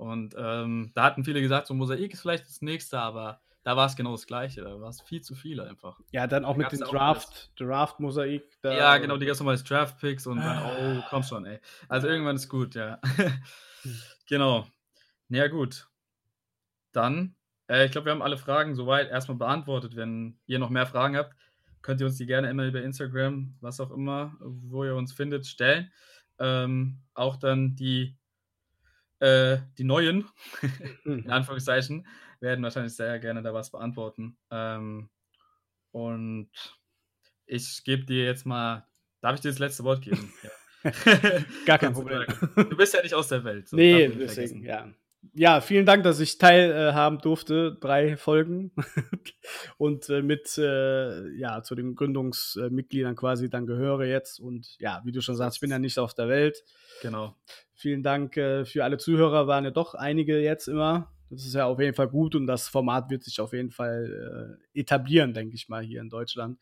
Und ähm, da hatten viele gesagt, so Mosaik ist vielleicht das nächste, aber da war es genau das Gleiche. Da war es viel zu viel einfach. Ja, dann auch da mit dem Draft, Draft-Mosaik. Ja, genau, die ganz normalen Draft-Picks und dann, oh, komm schon, ey. Also irgendwann ist gut, ja. genau. Na ja, gut. Dann, äh, ich glaube, wir haben alle Fragen soweit erstmal beantwortet. Wenn ihr noch mehr Fragen habt, könnt ihr uns die gerne immer über Instagram, was auch immer, wo ihr uns findet, stellen. Ähm, auch dann die, äh, die neuen, in mhm. Anführungszeichen, werden wahrscheinlich sehr gerne da was beantworten. Ähm, und ich gebe dir jetzt mal, darf ich dir das letzte Wort geben? Ja. Gar kein Problem. Du bist ja nicht aus der Welt. So nee, deswegen, ja. Ja, vielen Dank, dass ich teilhaben äh, durfte. Drei Folgen. und äh, mit, äh, ja, zu den Gründungsmitgliedern quasi dann gehöre jetzt. Und ja, wie du schon sagst, ich bin ja nicht auf der Welt. Genau. Vielen Dank äh, für alle Zuhörer. Waren ja doch einige jetzt immer. Das ist ja auf jeden Fall gut und das Format wird sich auf jeden Fall äh, etablieren, denke ich mal, hier in Deutschland.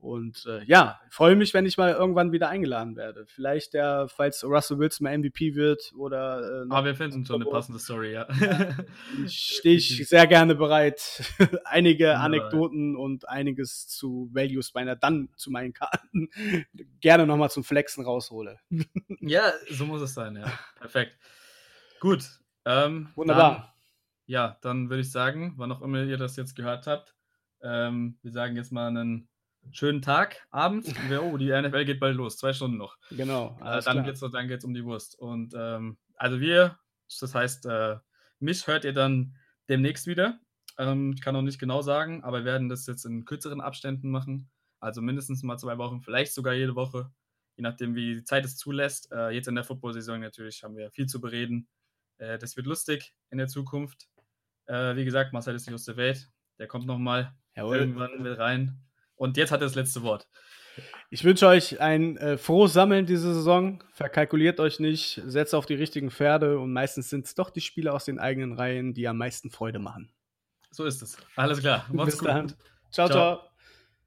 Und äh, ja, freue mich, wenn ich mal irgendwann wieder eingeladen werde. Vielleicht der, falls Russell Wilson mal MVP wird oder. Äh, Aber wir finden schon eine passende Story, ja. Stehe ich sehr gerne bereit, einige ja, Anekdoten ja. und einiges zu Values meiner dann zu meinen Karten gerne nochmal zum Flexen raushole. ja, so muss es sein, ja. Perfekt. Gut. Ähm, Wunderbar. Dann, ja, dann würde ich sagen, wann auch immer ihr das jetzt gehört habt, ähm, wir sagen jetzt mal einen schönen Tag, Abend. Oh, die NFL geht bald los, zwei Stunden noch. Genau. Äh, dann geht es dann geht's um die Wurst. Und ähm, also wir, das heißt, äh, mich hört ihr dann demnächst wieder. Ähm, ich kann noch nicht genau sagen, aber wir werden das jetzt in kürzeren Abständen machen. Also mindestens mal zwei Wochen, vielleicht sogar jede Woche, je nachdem, wie die Zeit es zulässt. Äh, jetzt in der Football-Saison natürlich haben wir viel zu bereden. Äh, das wird lustig in der Zukunft. Äh, wie gesagt, Marcel ist nicht aus der Welt. Der kommt nochmal irgendwann mit rein. Und jetzt hat er das letzte Wort. Ich wünsche euch ein äh, frohes Sammeln diese Saison. Verkalkuliert euch nicht, setzt auf die richtigen Pferde und meistens sind es doch die Spieler aus den eigenen Reihen, die am meisten Freude machen. So ist es. Alles klar. Macht's Bis gut. Dann. ciao. ciao. ciao.